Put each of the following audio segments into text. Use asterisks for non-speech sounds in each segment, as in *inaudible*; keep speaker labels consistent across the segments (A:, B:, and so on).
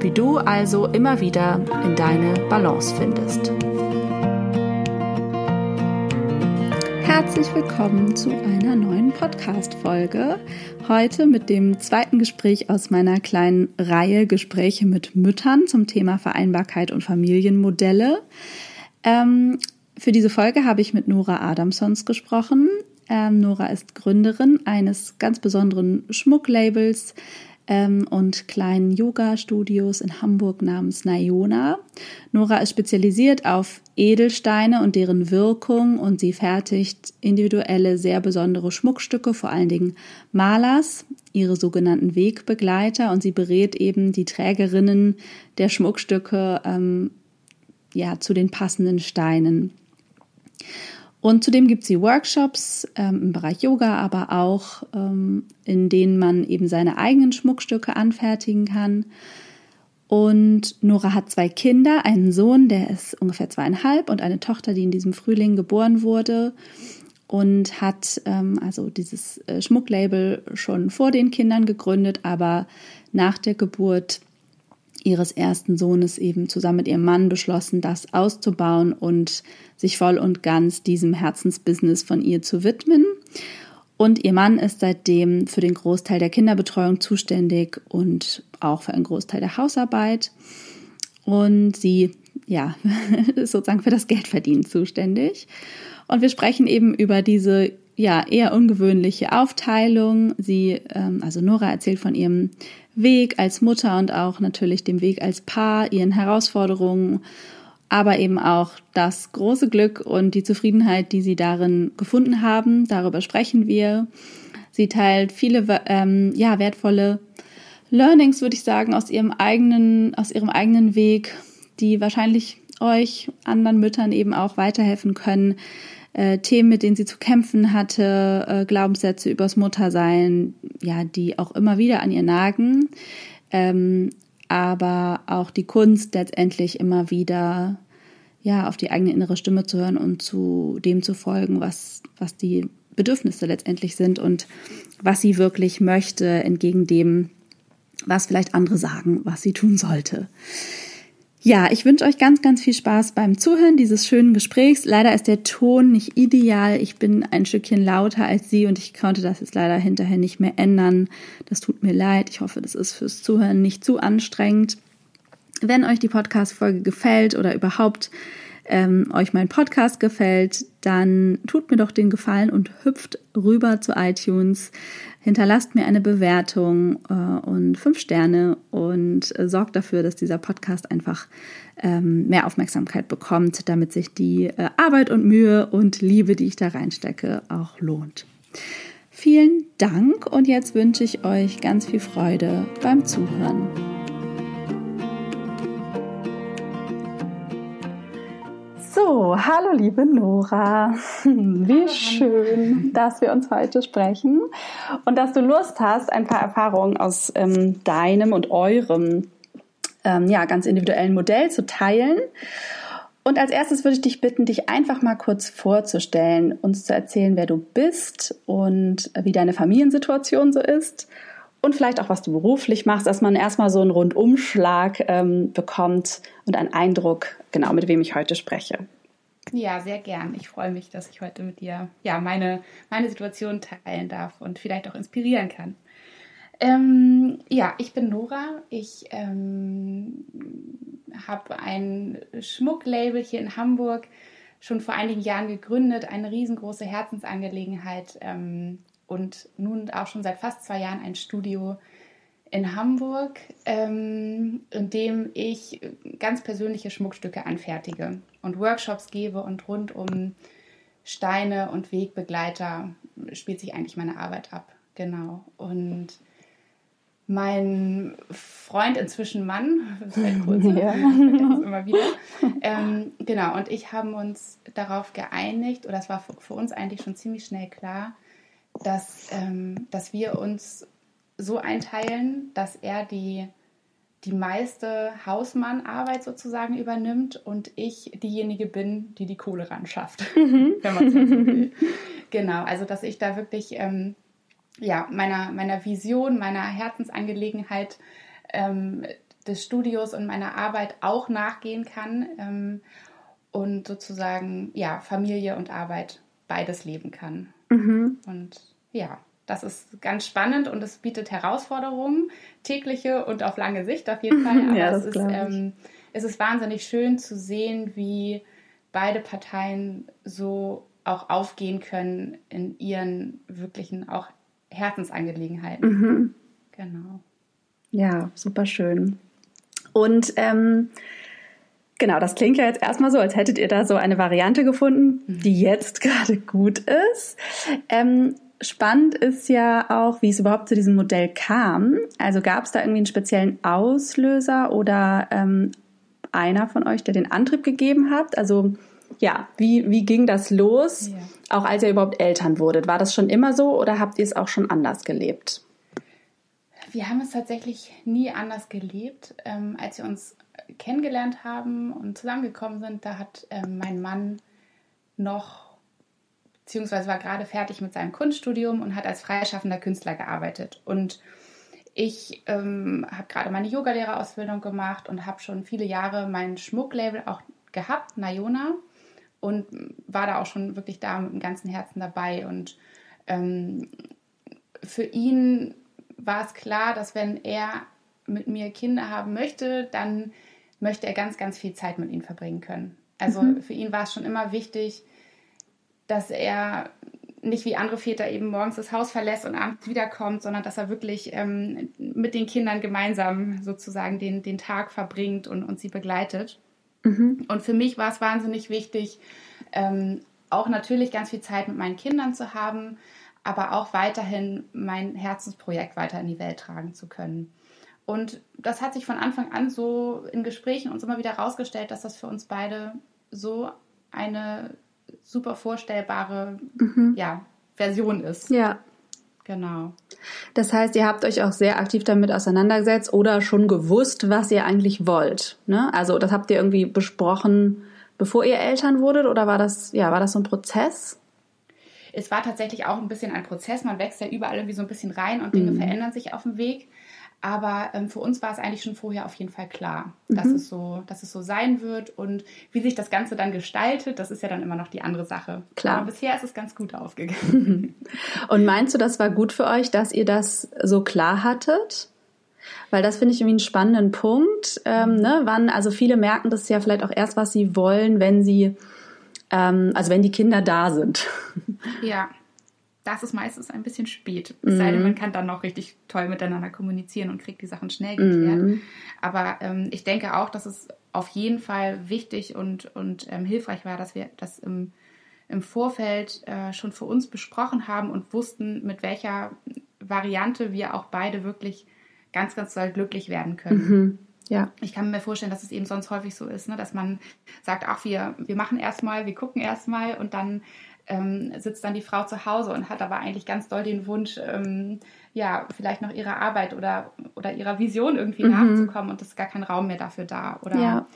A: wie du also immer wieder in deine Balance findest. Herzlich willkommen zu einer neuen Podcast-Folge. Heute mit dem zweiten Gespräch aus meiner kleinen Reihe Gespräche mit Müttern zum Thema Vereinbarkeit und Familienmodelle. Ähm, für diese Folge habe ich mit Nora Adamsons gesprochen. Ähm, Nora ist Gründerin eines ganz besonderen Schmucklabels, ähm, und kleinen Yoga-Studios in Hamburg namens Nayona. Nora ist spezialisiert auf Edelsteine und deren Wirkung und sie fertigt individuelle, sehr besondere Schmuckstücke, vor allen Dingen Malers, ihre sogenannten Wegbegleiter und sie berät eben die Trägerinnen der Schmuckstücke ähm, ja, zu den passenden Steinen. Und zudem gibt sie Workshops ähm, im Bereich Yoga, aber auch ähm, in denen man eben seine eigenen Schmuckstücke anfertigen kann. Und Nora hat zwei Kinder, einen Sohn, der ist ungefähr zweieinhalb und eine Tochter, die in diesem Frühling geboren wurde und hat ähm, also dieses äh, Schmucklabel schon vor den Kindern gegründet, aber nach der Geburt ihres ersten Sohnes eben zusammen mit ihrem Mann beschlossen, das auszubauen und sich voll und ganz diesem Herzensbusiness von ihr zu widmen. Und ihr Mann ist seitdem für den Großteil der Kinderbetreuung zuständig und auch für einen Großteil der Hausarbeit. Und sie, ja, *laughs* ist sozusagen für das Geldverdienen zuständig. Und wir sprechen eben über diese ja eher ungewöhnliche Aufteilung. Sie, ähm, also Nora erzählt von ihrem Weg als Mutter und auch natürlich dem Weg als Paar, ihren Herausforderungen, aber eben auch das große Glück und die Zufriedenheit, die sie darin gefunden haben. Darüber sprechen wir. Sie teilt viele ähm, ja wertvolle Learnings, würde ich sagen, aus ihrem eigenen aus ihrem eigenen Weg, die wahrscheinlich euch anderen Müttern eben auch weiterhelfen können, äh, Themen, mit denen sie zu kämpfen hatte, äh, Glaubenssätze übers Muttersein, ja, die auch immer wieder an ihr nagen, ähm, aber auch die Kunst letztendlich immer wieder ja auf die eigene innere Stimme zu hören und zu dem zu folgen, was was die Bedürfnisse letztendlich sind und was sie wirklich möchte, entgegen dem, was vielleicht andere sagen, was sie tun sollte. Ja, ich wünsche euch ganz, ganz viel Spaß beim Zuhören dieses schönen Gesprächs. Leider ist der Ton nicht ideal. Ich bin ein Stückchen lauter als Sie und ich konnte das jetzt leider hinterher nicht mehr ändern. Das tut mir leid. Ich hoffe, das ist fürs Zuhören nicht zu anstrengend. Wenn euch die Podcast-Folge gefällt oder überhaupt ähm, euch mein Podcast gefällt, dann tut mir doch den Gefallen und hüpft rüber zu iTunes, hinterlasst mir eine Bewertung äh, und fünf Sterne und äh, sorgt dafür, dass dieser Podcast einfach ähm, mehr Aufmerksamkeit bekommt, damit sich die äh, Arbeit und Mühe und Liebe, die ich da reinstecke, auch lohnt. Vielen Dank und jetzt wünsche ich euch ganz viel Freude beim Zuhören. So, hallo liebe Nora. *laughs* Wie schön, dass wir uns heute sprechen und dass du Lust hast, ein paar Erfahrungen aus ähm, deinem und eurem ähm, ja, ganz individuellen Modell zu teilen. Und als erstes würde ich dich bitten, dich einfach mal kurz vorzustellen, uns zu erzählen, wer du bist und wie deine Familiensituation so ist und vielleicht auch, was du beruflich machst, dass man erstmal so einen Rundumschlag ähm, bekommt und einen Eindruck, genau mit wem ich heute spreche.
B: Ja, sehr gern. Ich freue mich, dass ich heute mit dir ja, meine, meine Situation teilen darf und vielleicht auch inspirieren kann. Ähm, ja, ich bin Nora. Ich ähm, habe ein Schmucklabel hier in Hamburg schon vor einigen Jahren gegründet, eine riesengroße Herzensangelegenheit ähm, und nun auch schon seit fast zwei Jahren ein Studio in Hamburg, ähm, in dem ich ganz persönliche Schmuckstücke anfertige und Workshops gebe und rund um Steine und Wegbegleiter spielt sich eigentlich meine Arbeit ab. Genau. Und mein Freund, inzwischen Mann, *laughs* seit kurzem, *laughs* ja. immer wieder, ähm, genau, und ich haben uns darauf geeinigt, oder es war für, für uns eigentlich schon ziemlich schnell klar, dass, ähm, dass wir uns so einteilen, dass er die, die meiste Hausmannarbeit sozusagen übernimmt und ich diejenige bin, die die Kohle ran schafft, mhm. *laughs* wenn man so will. Genau, also dass ich da wirklich ähm, ja, meiner, meiner Vision, meiner Herzensangelegenheit ähm, des Studios und meiner Arbeit auch nachgehen kann ähm, und sozusagen ja, Familie und Arbeit beides leben kann. Mhm. Und ja, das ist ganz spannend und es bietet Herausforderungen, tägliche und auf lange Sicht auf jeden *laughs* Fall. Aber ja, es, ist, ähm, es ist wahnsinnig schön zu sehen, wie beide Parteien so auch aufgehen können in ihren wirklichen auch Herzensangelegenheiten. Mhm. Genau.
A: Ja, super schön. Und ähm, genau, das klingt ja jetzt erstmal so, als hättet ihr da so eine Variante gefunden, mhm. die jetzt *laughs* gerade gut ist. Ähm, spannend ist ja auch, wie es überhaupt zu diesem Modell kam. Also gab es da irgendwie einen speziellen Auslöser oder ähm, einer von euch, der den Antrieb gegeben hat? Also ja, wie, wie ging das los, ja. auch als ihr überhaupt Eltern wurdet? War das schon immer so oder habt ihr es auch schon anders gelebt?
B: Wir haben es tatsächlich nie anders gelebt. Ähm, als wir uns kennengelernt haben und zusammengekommen sind, da hat ähm, mein Mann noch, beziehungsweise war gerade fertig mit seinem Kunststudium und hat als freischaffender Künstler gearbeitet. Und ich ähm, habe gerade meine Yogalehrerausbildung gemacht und habe schon viele Jahre mein Schmucklabel auch gehabt, Nayona und war da auch schon wirklich da mit dem ganzen Herzen dabei. Und ähm, für ihn war es klar, dass wenn er mit mir Kinder haben möchte, dann möchte er ganz, ganz viel Zeit mit ihnen verbringen können. Also mhm. für ihn war es schon immer wichtig, dass er nicht wie andere Väter eben morgens das Haus verlässt und abends wiederkommt, sondern dass er wirklich ähm, mit den Kindern gemeinsam sozusagen den, den Tag verbringt und, und sie begleitet. Mhm. Und für mich war es wahnsinnig wichtig, ähm, auch natürlich ganz viel Zeit mit meinen Kindern zu haben, aber auch weiterhin mein Herzensprojekt weiter in die Welt tragen zu können. Und das hat sich von Anfang an so in Gesprächen uns immer wieder herausgestellt, dass das für uns beide so eine super vorstellbare mhm. ja, Version ist.
A: Ja.
B: Genau.
A: Das heißt, ihr habt euch auch sehr aktiv damit auseinandergesetzt oder schon gewusst, was ihr eigentlich wollt. Ne? Also das habt ihr irgendwie besprochen, bevor ihr Eltern wurdet oder war das, ja, war das so ein Prozess?
B: Es war tatsächlich auch ein bisschen ein Prozess. Man wächst ja überall irgendwie so ein bisschen rein und Dinge mhm. verändern sich auf dem Weg. Aber ähm, für uns war es eigentlich schon vorher auf jeden Fall klar, dass, mhm. es so, dass es so sein wird. Und wie sich das Ganze dann gestaltet, das ist ja dann immer noch die andere Sache.
A: Klar.
B: Aber bisher ist es ganz gut aufgegangen. *laughs*
A: Und meinst du, das war gut für euch, dass ihr das so klar hattet? Weil das finde ich irgendwie einen spannenden Punkt. Ähm, ne? Wann, also viele merken das ja vielleicht auch erst, was sie wollen, wenn sie, ähm, also wenn die Kinder da sind.
B: Ja das ist meistens ein bisschen spät. Es mhm. sei denn, man kann dann noch richtig toll miteinander kommunizieren und kriegt die Sachen schnell geklärt. Mhm. Aber ähm, ich denke auch, dass es auf jeden Fall wichtig und, und ähm, hilfreich war, dass wir das im, im Vorfeld äh, schon für uns besprochen haben und wussten, mit welcher Variante wir auch beide wirklich ganz, ganz doll glücklich werden können.
A: Mhm. Ja.
B: Ich kann mir vorstellen, dass es eben sonst häufig so ist, ne? dass man sagt, ach, wir, wir machen erstmal, wir gucken erstmal und dann ähm, sitzt dann die Frau zu Hause und hat aber eigentlich ganz doll den Wunsch, ähm, ja, vielleicht noch ihrer Arbeit oder, oder ihrer Vision irgendwie mhm. nachzukommen und es ist gar kein Raum mehr dafür da. Oder ja.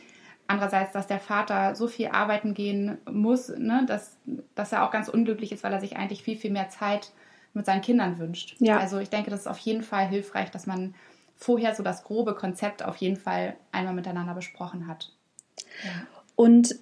B: andererseits, dass der Vater so viel arbeiten gehen muss, ne, dass, dass er auch ganz unglücklich ist, weil er sich eigentlich viel, viel mehr Zeit mit seinen Kindern wünscht. Ja. Also ich denke, das ist auf jeden Fall hilfreich, dass man vorher so das grobe Konzept auf jeden Fall einmal miteinander besprochen hat.
A: Ja. Und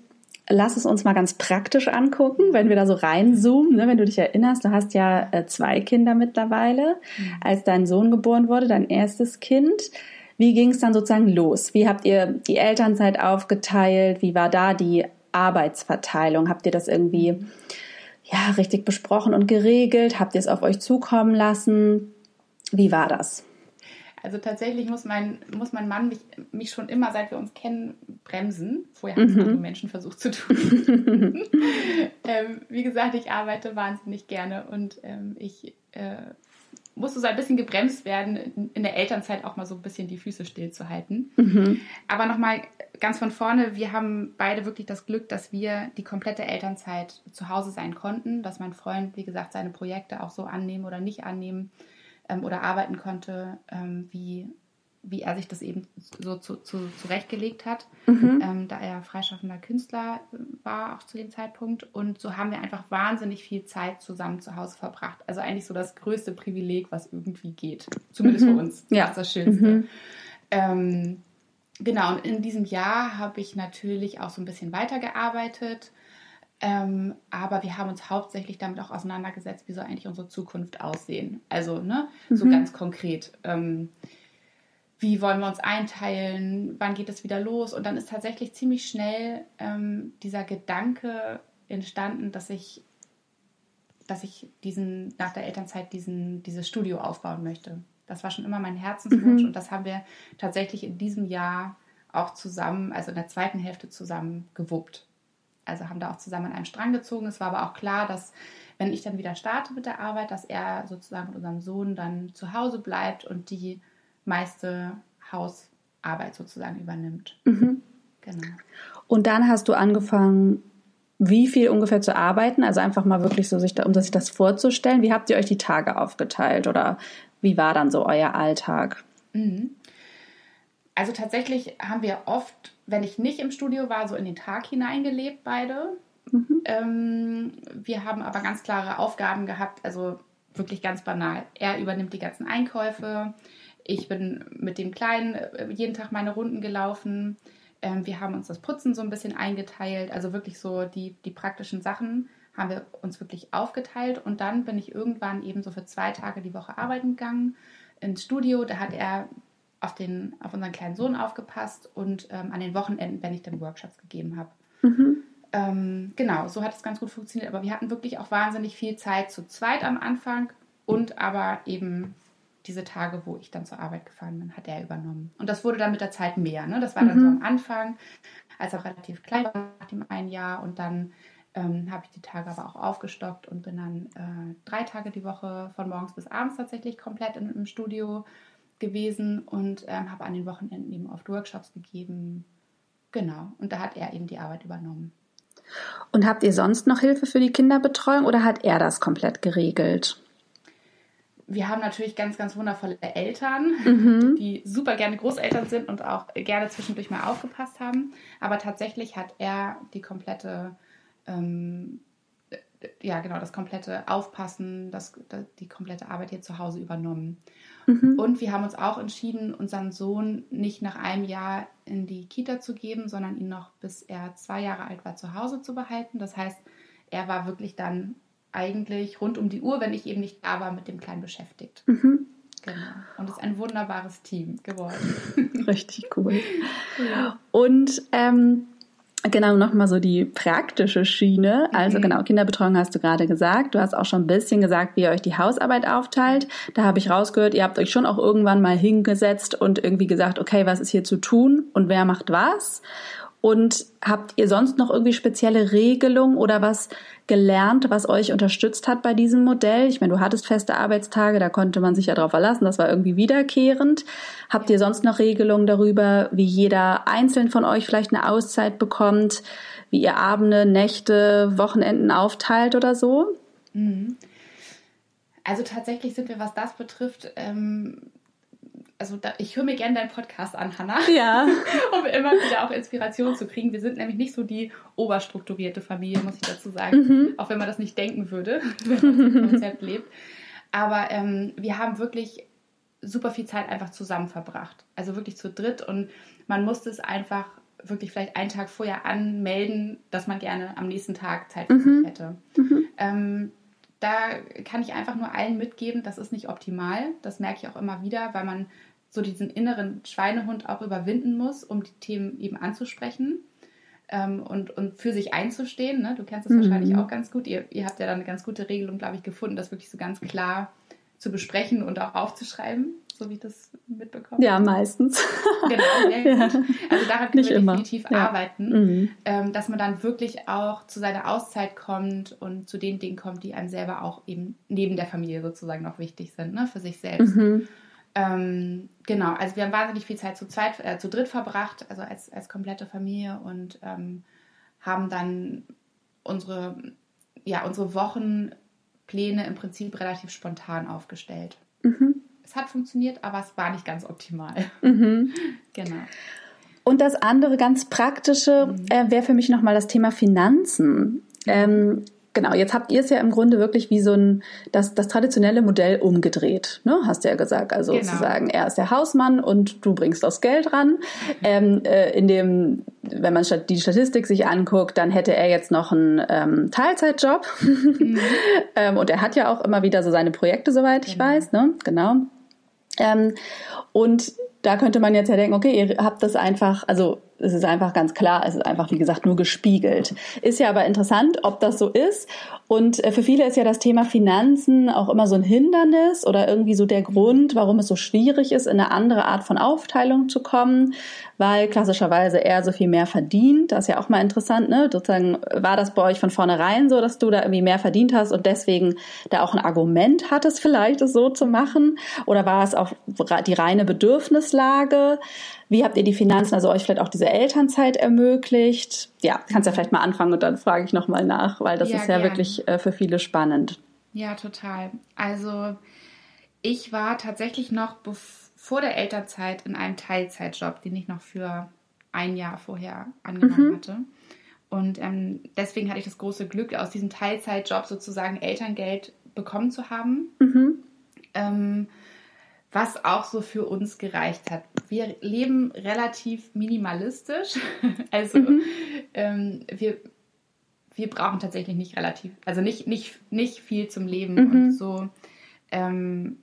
A: lass es uns mal ganz praktisch angucken, wenn wir da so reinzoomen. Ne? Wenn du dich erinnerst, du hast ja äh, zwei Kinder mittlerweile. Mhm. Als dein Sohn geboren wurde, dein erstes Kind, Wie ging es dann sozusagen los? Wie habt ihr die Elternzeit aufgeteilt? Wie war da die Arbeitsverteilung? Habt ihr das irgendwie ja richtig besprochen und geregelt? Habt ihr es auf euch zukommen lassen? Wie war das?
B: Also tatsächlich muss mein, muss mein Mann mich, mich schon immer, seit wir uns kennen, bremsen. Vorher haben es mhm. andere Menschen versucht zu tun. *laughs* ähm, wie gesagt, ich arbeite wahnsinnig gerne und ähm, ich äh, musste so ein bisschen gebremst werden, in der Elternzeit auch mal so ein bisschen die Füße stillzuhalten. Mhm. Aber nochmal ganz von vorne, wir haben beide wirklich das Glück, dass wir die komplette Elternzeit zu Hause sein konnten, dass mein Freund, wie gesagt, seine Projekte auch so annehmen oder nicht annehmen ähm, oder arbeiten konnte, ähm, wie, wie er sich das eben so zu, zu, zurechtgelegt hat, mhm. ähm, da er freischaffender Künstler äh, war auch zu dem Zeitpunkt. Und so haben wir einfach wahnsinnig viel Zeit zusammen zu Hause verbracht. Also eigentlich so das größte Privileg, was irgendwie geht. Zumindest mhm. für uns. Ja. Das ist das Schönste. Mhm. Ähm, genau, und in diesem Jahr habe ich natürlich auch so ein bisschen weitergearbeitet ähm, aber wir haben uns hauptsächlich damit auch auseinandergesetzt, wie soll eigentlich unsere Zukunft aussehen. Also, ne, mhm. so ganz konkret. Ähm, wie wollen wir uns einteilen? Wann geht es wieder los? Und dann ist tatsächlich ziemlich schnell ähm, dieser Gedanke entstanden, dass ich, dass ich diesen, nach der Elternzeit diesen, dieses Studio aufbauen möchte. Das war schon immer mein Herzenswunsch mhm. und das haben wir tatsächlich in diesem Jahr auch zusammen, also in der zweiten Hälfte zusammen gewuppt also haben da auch zusammen an einem Strang gezogen. Es war aber auch klar, dass wenn ich dann wieder starte mit der Arbeit, dass er sozusagen mit unserem Sohn dann zu Hause bleibt und die meiste Hausarbeit sozusagen übernimmt. Mhm.
A: Genau. Und dann hast du angefangen, wie viel ungefähr zu arbeiten? Also einfach mal wirklich so, sich da, um sich das vorzustellen. Wie habt ihr euch die Tage aufgeteilt oder wie war dann so euer Alltag? Mhm.
B: Also tatsächlich haben wir oft wenn ich nicht im Studio war, so in den Tag hineingelebt, beide. Mhm. Ähm, wir haben aber ganz klare Aufgaben gehabt, also wirklich ganz banal. Er übernimmt die ganzen Einkäufe. Ich bin mit dem Kleinen äh, jeden Tag meine Runden gelaufen. Ähm, wir haben uns das Putzen so ein bisschen eingeteilt. Also wirklich so die, die praktischen Sachen haben wir uns wirklich aufgeteilt. Und dann bin ich irgendwann eben so für zwei Tage die Woche arbeiten gegangen ins Studio. Da hat er auf, den, auf unseren kleinen Sohn aufgepasst und ähm, an den Wochenenden, wenn ich dann Workshops gegeben habe. Mhm. Ähm, genau, so hat es ganz gut funktioniert. Aber wir hatten wirklich auch wahnsinnig viel Zeit zu zweit am Anfang und aber eben diese Tage, wo ich dann zur Arbeit gefahren bin, hat er übernommen. Und das wurde dann mit der Zeit mehr. Ne? Das war dann mhm. so am Anfang, als er relativ klein war, nach dem einen Jahr. Und dann ähm, habe ich die Tage aber auch aufgestockt und bin dann äh, drei Tage die Woche von morgens bis abends tatsächlich komplett in, im Studio gewesen und ähm, habe an den Wochenenden eben oft Workshops gegeben. Genau, und da hat er eben die Arbeit übernommen.
A: Und habt ihr sonst noch Hilfe für die Kinderbetreuung oder hat er das komplett geregelt?
B: Wir haben natürlich ganz, ganz wundervolle Eltern, mhm. *laughs* die super gerne Großeltern sind und auch gerne zwischendurch mal aufgepasst haben. Aber tatsächlich hat er die komplette ähm, ja genau das komplette Aufpassen, das, die komplette Arbeit hier zu Hause übernommen. Mhm. Und wir haben uns auch entschieden, unseren Sohn nicht nach einem Jahr in die Kita zu geben, sondern ihn noch bis er zwei Jahre alt war zu Hause zu behalten. Das heißt, er war wirklich dann eigentlich rund um die Uhr, wenn ich eben nicht da war, mit dem Kleinen beschäftigt. Mhm. Genau. Und es ist ein wunderbares Team geworden. *laughs*
A: Richtig cool. *laughs* Ja. Und ähm, Genau, nochmal so die praktische Schiene. Also mhm. genau, Kinderbetreuung hast du gerade gesagt. Du hast auch schon ein bisschen gesagt, wie ihr euch die Hausarbeit aufteilt. Da habe ich rausgehört, ihr habt euch schon auch irgendwann mal hingesetzt und irgendwie gesagt, okay, was ist hier zu tun und wer macht was? Und habt ihr sonst noch irgendwie spezielle Regelungen oder was gelernt, was euch unterstützt hat bei diesem Modell? Ich meine, du hattest feste Arbeitstage, da konnte man sich ja drauf verlassen, das war irgendwie wiederkehrend. Habt ihr sonst noch Regelungen darüber, wie jeder einzeln von euch vielleicht eine Auszeit bekommt, wie ihr Abende, Nächte, Wochenenden aufteilt oder so? Mhm.
B: Also tatsächlich sind wir, was das betrifft, ähm, also da, ich höre mir gerne deinen Podcast an, Hanna. Ja. *laughs* um immer wieder auch Inspiration zu kriegen. Wir sind nämlich nicht so die oberstrukturierte Familie, muss ich dazu sagen. Mhm. Auch wenn man das nicht denken würde, *laughs* wenn man das Konzept lebt. Aber ähm, wir haben wirklich super viel Zeit einfach zusammen verbracht. Also wirklich zu dritt und man musste es einfach wirklich vielleicht einen Tag vorher anmelden, dass man gerne am nächsten Tag Zeit für mhm. sich hätte. Mhm. Ähm, da kann ich einfach nur allen mitgeben, das ist nicht optimal. Das merke ich auch immer wieder, weil man so diesen inneren Schweinehund auch überwinden muss, um die Themen eben anzusprechen ähm, und, und für sich einzustehen. Ne? Du kennst das mhm. wahrscheinlich auch ganz gut. Ihr, ihr habt ja dann eine ganz gute Regelung, glaube ich, gefunden, das wirklich so ganz klar zu besprechen und auch aufzuschreiben, so wie ich das mitbekomme.
A: Ja, meistens.
B: Genau, sehr *laughs* ja. gut. Also daran können wir definitiv ja. arbeiten, mhm. ähm, dass man dann wirklich auch zu seiner Auszeit kommt und zu den Dingen kommt, die einem selber auch eben neben der Familie sozusagen noch wichtig sind, ne, für sich selbst. Mhm. Ähm, genau, also wir haben wahnsinnig viel Zeit zu zweit, äh, zu dritt verbracht, also als, als komplette Familie und ähm, haben dann unsere, ja, unsere Wochenpläne im Prinzip relativ spontan aufgestellt. Mhm. Es hat funktioniert, aber es war nicht ganz optimal. Mhm. *laughs*
A: genau. Und das andere ganz praktische mhm. äh, wäre für mich nochmal das Thema Finanzen. Ähm, genau, jetzt habt ihr es ja im Grunde wirklich wie so ein, das, das traditionelle Modell umgedreht, ne? hast du ja gesagt. Also genau. sozusagen, er ist der Hausmann und du bringst das Geld ran. Ähm, äh, in dem, wenn man die Statistik sich anguckt, dann hätte er jetzt noch einen ähm, Teilzeitjob. Mhm. *laughs* ähm, und er hat ja auch immer wieder so seine Projekte, soweit genau. ich weiß, ne? Genau. Ähm, und da könnte man jetzt ja denken, okay, ihr habt das einfach, also es ist einfach ganz klar, es ist einfach, wie gesagt, nur gespiegelt. Ist ja aber interessant, ob das so ist. Und äh, für viele ist ja das Thema Finanzen auch immer so ein Hindernis oder irgendwie so der Grund, warum es so schwierig ist, in eine andere Art von Aufteilung zu kommen, weil klassischerweise er so viel mehr verdient. Das ist ja auch mal interessant, ne? Sozusagen war das bei euch von vornherein so, dass du da irgendwie mehr verdient hast und deswegen da auch ein Argument hattest, vielleicht es so zu machen? Oder war es auch die reine Bedürfnislage? Wie habt ihr die Finanzen, also euch vielleicht auch diese Elternzeit ermöglicht? Ja, kannst ja vielleicht mal anfangen und dann frage ich nochmal nach, weil das ja, ist ja gern. wirklich äh, für viele spannend.
B: Ja, total. Also ich war tatsächlich noch vor der Elternzeit in einem Teilzeitjob, den ich noch für ein Jahr vorher angenommen mhm. hatte. Und ähm, deswegen hatte ich das große Glück, aus diesem Teilzeitjob sozusagen Elterngeld bekommen zu haben. Mhm. Ähm, was auch so für uns gereicht hat. Wir leben relativ minimalistisch. *laughs* also mhm. ähm, wir, wir brauchen tatsächlich nicht relativ, also nicht, nicht, nicht viel zum Leben. Mhm. Und so, ähm,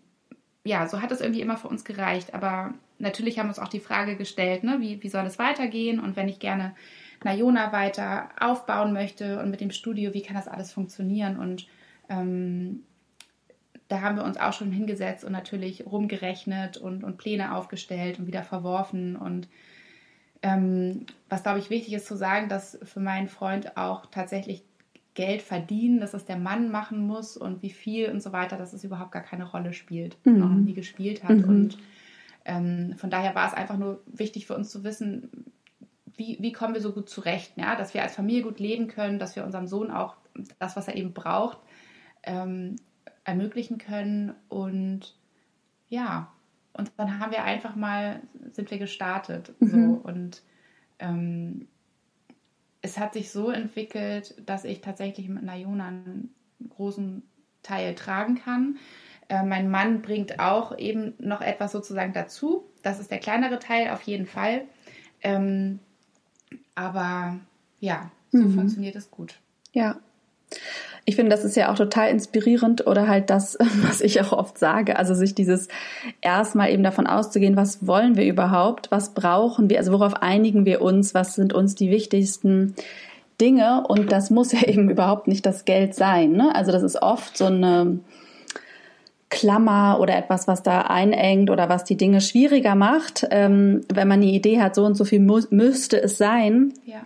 B: ja, so hat es irgendwie immer für uns gereicht. Aber natürlich haben wir uns auch die Frage gestellt, ne, wie, wie soll es weitergehen? Und wenn ich gerne Najona weiter aufbauen möchte und mit dem Studio, wie kann das alles funktionieren? Und ähm, da haben wir uns auch schon hingesetzt und natürlich rumgerechnet und, und Pläne aufgestellt und wieder verworfen. Und ähm, was, glaube ich, wichtig ist zu sagen, dass für meinen Freund auch tatsächlich Geld verdienen, dass das der Mann machen muss und wie viel und so weiter, dass es überhaupt gar keine Rolle spielt mhm. noch nie gespielt hat. Mhm. Und ähm, von daher war es einfach nur wichtig für uns zu wissen, wie, wie kommen wir so gut zurecht, ja? dass wir als Familie gut leben können, dass wir unserem Sohn auch das, was er eben braucht, ähm, ermöglichen können. Und ja, und dann haben wir einfach mal, sind wir gestartet. Mhm. So, und ähm, es hat sich so entwickelt, dass ich tatsächlich mit Nayona einen großen Teil tragen kann. Äh, mein Mann bringt auch eben noch etwas sozusagen dazu. Das ist der kleinere Teil auf jeden Fall. Ähm, aber ja, so mhm. funktioniert es gut.
A: Ja ich finde, das ist ja auch total inspirierend oder halt das, *laughs* was ich auch oft sage. Also sich dieses erstmal eben davon auszugehen, was wollen wir überhaupt? Was brauchen wir? Also worauf einigen wir uns? Was sind uns die wichtigsten Dinge? Und das muss ja *laughs* eben überhaupt nicht das Geld sein. Ne? Also das ist oft so eine Klammer oder etwas, was da einengt oder was die Dinge schwieriger macht. Ähm, wenn man die Idee hat, so und so viel mu müsste es sein. Ja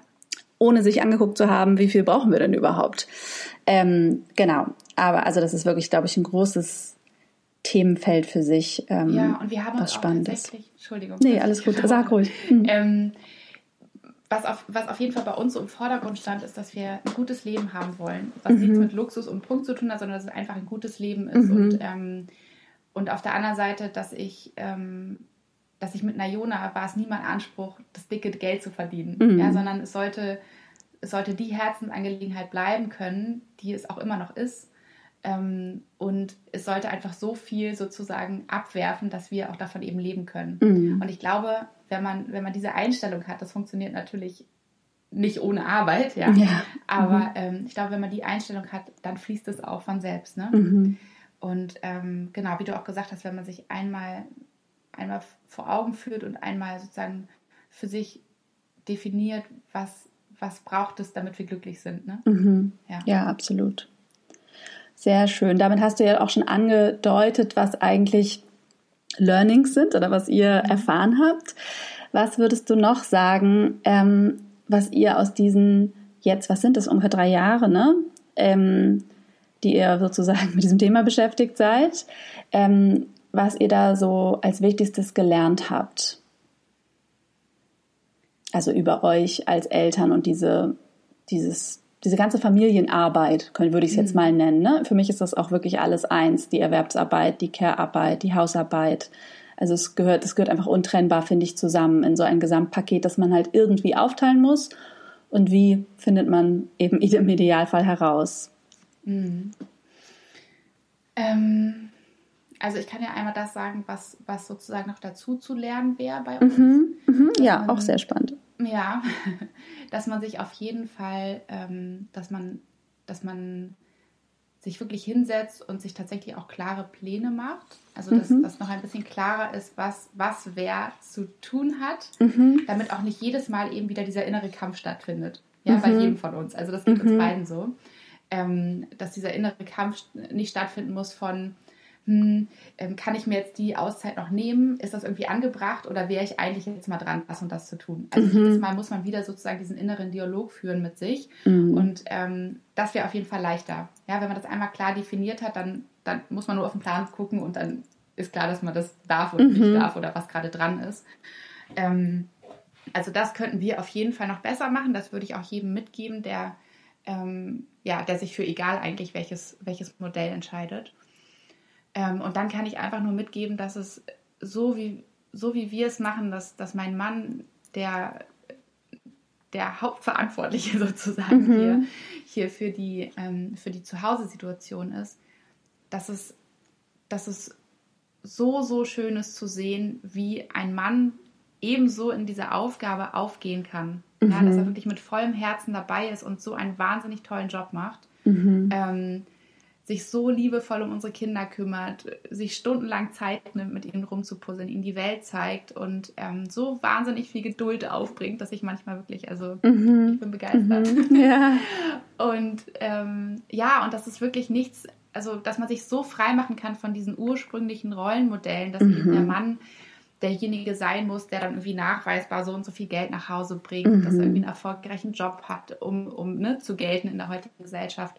A: ohne sich angeguckt zu haben, wie viel brauchen wir denn überhaupt. Ähm, genau, aber also das ist wirklich, glaube ich, ein großes Themenfeld für sich. Ähm,
B: ja, und wir haben was uns Spannendes. tatsächlich, Entschuldigung.
A: Nee, alles gut, sag ruhig.
B: Mhm. Ähm, was auf, was auf jeden Fall bei uns so im Vordergrund stand, ist, dass wir ein gutes Leben haben wollen. Was mhm. nichts mit Luxus und Punkt zu tun hat, sondern dass es einfach ein gutes Leben ist. Mhm. Und, ähm, und auf der anderen Seite, dass ich, ähm, dass ich mit Nayona war es nie mein Anspruch, das dicke Geld zu verdienen. Mhm. Ja, sondern es sollte es sollte die Herzensangelegenheit bleiben können, die es auch immer noch ist. Ähm, und es sollte einfach so viel sozusagen abwerfen, dass wir auch davon eben leben können. Mhm. Und ich glaube, wenn man, wenn man diese Einstellung hat, das funktioniert natürlich nicht ohne Arbeit, ja. ja. Aber mhm. ähm, ich glaube, wenn man die Einstellung hat, dann fließt es auch von selbst. Ne? Mhm. Und ähm, genau, wie du auch gesagt hast, wenn man sich einmal einmal vor Augen führt und einmal sozusagen für sich definiert, was, was braucht es, damit wir glücklich sind. Ne?
A: Mhm. Ja. ja, absolut. Sehr schön. Damit hast du ja auch schon angedeutet, was eigentlich Learnings sind oder was ihr mhm. erfahren habt. Was würdest du noch sagen, ähm, was ihr aus diesen jetzt, was sind das, ungefähr drei Jahre, ne? Ähm, die ihr sozusagen *laughs* mit diesem Thema beschäftigt seid, ähm, was ihr da so als Wichtigstes gelernt habt. Also über euch als Eltern und diese, dieses, diese ganze Familienarbeit, würde ich es jetzt mhm. mal nennen. Ne? Für mich ist das auch wirklich alles eins, die Erwerbsarbeit, die Care-Arbeit, die Hausarbeit. Also es gehört, es gehört einfach untrennbar, finde ich, zusammen in so ein Gesamtpaket, das man halt irgendwie aufteilen muss. Und wie findet man eben *laughs* im Idealfall heraus? Mhm.
B: Ähm, also ich kann ja einmal das sagen, was, was sozusagen noch dazu zu lernen wäre bei uns. Mhm,
A: mhm, ja, man, auch sehr spannend.
B: Ja, *laughs* dass man sich auf jeden Fall, ähm, dass man, dass man sich wirklich hinsetzt und sich tatsächlich auch klare Pläne macht. Also dass, mhm. dass noch ein bisschen klarer ist, was, was wer zu tun hat, mhm. damit auch nicht jedes Mal eben wieder dieser innere Kampf stattfindet. Ja, bei mhm. jedem von uns. Also das geht uns mhm. beiden so ähm, dass dieser innere Kampf nicht stattfinden muss von, hm, ähm, kann ich mir jetzt die Auszeit noch nehmen? Ist das irgendwie angebracht oder wäre ich eigentlich jetzt mal dran, das und das zu tun? Also mhm. jedes Mal muss man wieder sozusagen diesen inneren Dialog führen mit sich mhm. und ähm, das wäre auf jeden Fall leichter. Ja, wenn man das einmal klar definiert hat, dann, dann muss man nur auf den Plan gucken und dann ist klar, dass man das darf oder mhm. nicht darf oder was gerade dran ist. Ähm, also das könnten wir auf jeden Fall noch besser machen. Das würde ich auch jedem mitgeben, der ähm, ja, der sich für egal eigentlich welches, welches Modell entscheidet. Ähm, und dann kann ich einfach nur mitgeben, dass es so wie, so wie wir es machen, dass, dass mein Mann der, der Hauptverantwortliche *laughs* sozusagen mhm. hier, hier für die, ähm, für die Zuhause-Situation ist, dass es, dass es so, so schön ist zu sehen, wie ein Mann ebenso in dieser Aufgabe aufgehen kann. Mhm. Ja, dass er mhm. wirklich mit vollem Herzen dabei ist und so einen wahnsinnig tollen Job macht. Mhm. Ähm, sich so liebevoll um unsere Kinder kümmert, sich stundenlang Zeit nimmt, mit ihnen rumzupuzzeln, ihnen die Welt zeigt und ähm, so wahnsinnig viel Geduld aufbringt, dass ich manchmal wirklich, also mhm. ich bin begeistert. Mhm. *laughs* Ja. und ähm, ja, und das ist wirklich nichts, also dass man sich so frei machen kann von diesen ursprünglichen Rollenmodellen, dass eben der mhm. Mann derjenige sein muss, der dann irgendwie nachweisbar so und so viel Geld nach Hause bringt, mhm. dass er irgendwie einen erfolgreichen Job hat, um, um ne, zu gelten in der heutigen Gesellschaft,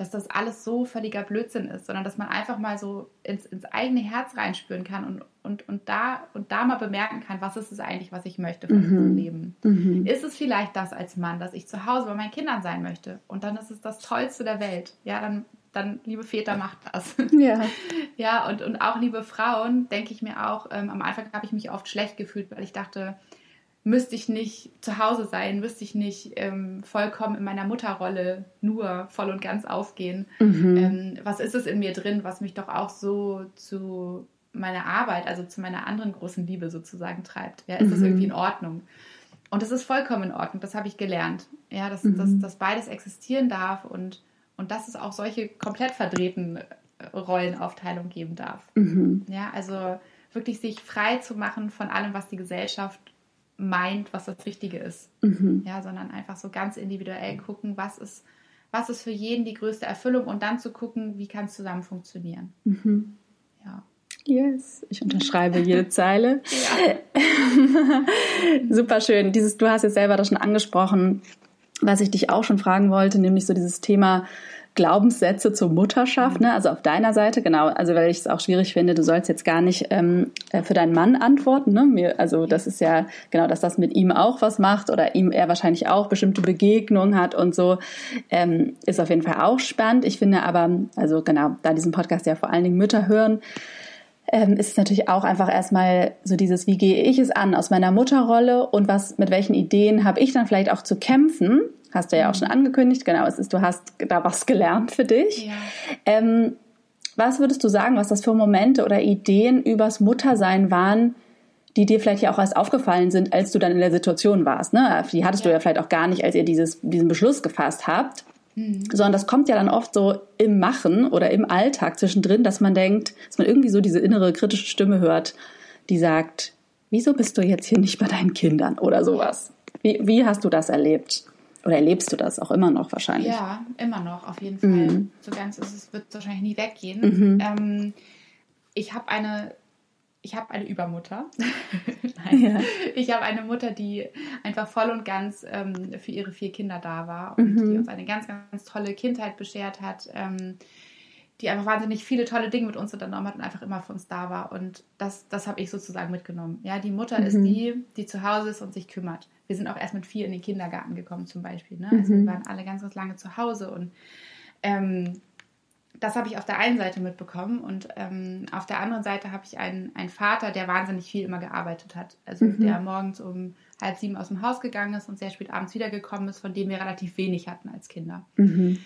B: dass das alles so völliger Blödsinn ist, sondern dass man einfach mal so ins, ins eigene Herz reinspüren kann und, und, und, da, und da mal bemerken kann, was ist es eigentlich, was ich möchte von mhm. diesem Leben. Mhm. Ist es vielleicht das als Mann, dass ich zu Hause bei meinen Kindern sein möchte und dann ist es das Tollste der Welt. Ja, dann dann, liebe Väter, macht das. *laughs* Ja. *laughs* ja, und, und auch liebe Frauen, denke ich mir auch, ähm, am Anfang habe ich mich oft schlecht gefühlt, weil ich dachte, müsste ich nicht zu Hause sein, müsste ich nicht ähm, vollkommen in meiner Mutterrolle nur voll und ganz aufgehen. Mhm. Ähm, was ist es in mir drin, was mich doch auch so zu meiner Arbeit, also zu meiner anderen großen Liebe sozusagen treibt? Ja, ist mhm. das irgendwie in Ordnung? Und das ist vollkommen in Ordnung, das habe ich gelernt. Ja, dass, mhm. dass, dass beides existieren darf und und dass es auch solche komplett verdrehten äh, Rollenaufteilungen geben darf. Mhm. Ja, also wirklich sich frei zu machen von allem, was die Gesellschaft meint, was das Richtige ist. Mhm. Ja, sondern einfach so ganz individuell gucken, was ist, was ist für jeden die größte Erfüllung und dann zu gucken, wie kann es zusammen funktionieren. Mhm.
A: Ja. Yes, ich unterschreibe jede *laughs* Zeile. Super schön. Dieses, du hast jetzt selber das schon angesprochen, was ich dich auch schon fragen wollte, nämlich so dieses Thema Glaubenssätze zur Mutterschaft, ne? also auf deiner Seite, genau, also weil ich es auch schwierig finde, du sollst jetzt gar nicht ähm, äh, für deinen Mann antworten, ne? Mir, also das ist ja genau, dass das mit ihm auch was macht oder ihm er wahrscheinlich auch bestimmte Begegnungen hat und so, ähm, ist auf jeden Fall auch spannend. Ich finde aber, also genau, da diesen Podcast ja vor allen Dingen Mütter hören, ähm, ist es natürlich auch einfach erstmal so dieses, wie gehe ich es an aus meiner Mutterrolle und was, mit welchen Ideen habe ich dann vielleicht auch zu kämpfen Hast du ja auch schon angekündigt, genau, es ist, du hast da was gelernt für dich. Ja. Ähm, was würdest du sagen, was das für Momente oder Ideen übers Muttersein waren, die dir vielleicht ja auch erst aufgefallen sind, als du dann in der Situation warst? Ne? Die hattest ja. du ja vielleicht auch gar nicht, als ihr dieses, diesen Beschluss gefasst habt. Mhm. Sondern das kommt ja dann oft so im Machen oder im Alltag zwischendrin, dass man denkt, dass man irgendwie so diese innere kritische Stimme hört, die sagt, wieso bist du jetzt hier nicht bei deinen Kindern oder sowas? Wie, wie hast du das erlebt? Oder erlebst du das auch immer noch wahrscheinlich?
B: Ja, immer noch, auf jeden Fall. Mhm. So ganz ist es, wird es wahrscheinlich nie weggehen. Mhm. Ähm, ich habe eine, ich habe eine Übermutter. *laughs* Nein. Ja. Ich habe eine Mutter, die einfach voll und ganz ähm, für ihre vier Kinder da war und mhm. die uns eine ganz, ganz tolle Kindheit beschert hat. Ähm, die einfach wahnsinnig viele tolle Dinge mit uns unternommen hat und einfach immer für uns da war. Und das, das habe ich sozusagen mitgenommen. Ja, die Mutter mhm. ist die, die zu Hause ist und sich kümmert. Wir sind auch erst mit vier in den Kindergarten gekommen zum Beispiel. Ne? Also mhm. wir waren alle ganz, ganz lange zu Hause und ähm, das habe ich auf der einen Seite mitbekommen und ähm, auf der anderen Seite habe ich einen, einen Vater, der wahnsinnig viel immer gearbeitet hat. Also mhm. der morgens um halb sieben aus dem Haus gegangen ist und sehr spät abends wiedergekommen ist, von dem wir relativ wenig hatten als Kinder. Mhm.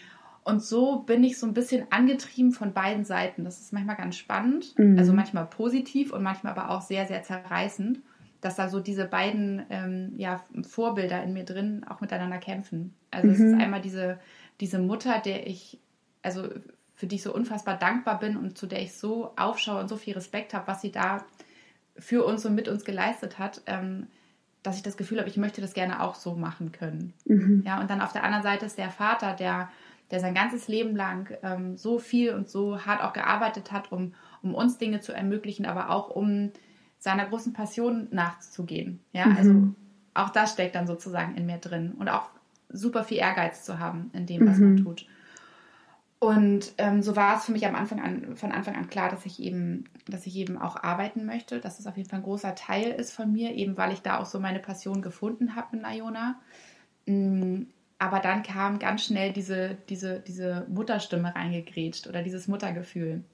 B: Und so bin ich so ein bisschen angetrieben von beiden Seiten. Das ist manchmal ganz spannend, mhm. also manchmal positiv und manchmal aber auch sehr, sehr zerreißend, dass da so diese beiden ähm, ja, Vorbilder in mir drin auch miteinander kämpfen. Also mhm. es ist mhm. einmal diese, diese Mutter, der ich, also für die ich so unfassbar dankbar bin und zu der ich so aufschaue und so viel Respekt habe, was sie da für uns und mit uns geleistet hat. Ähm, dass ich das Gefühl habe, ich möchte das gerne auch so machen können. Mhm. Ja, und dann auf der anderen Seite ist der Vater, der der sein ganzes Leben lang ähm, so viel und so hart auch gearbeitet hat, um, um uns Dinge zu ermöglichen, aber auch um seiner großen Passion nachzugehen. Ja, mhm. also auch das steckt dann sozusagen in mir drin und auch super viel Ehrgeiz zu haben in dem, was mhm. man tut. Und ähm, so war es für mich am Anfang an, von Anfang an klar, dass ich eben, dass ich eben auch arbeiten möchte, dass es auf jeden Fall ein großer Teil ist von mir, eben weil ich da auch so meine Passion gefunden habe in Iona. Mm, aber dann kam ganz schnell diese, diese, diese Mutterstimme reingegrätscht oder dieses Muttergefühl.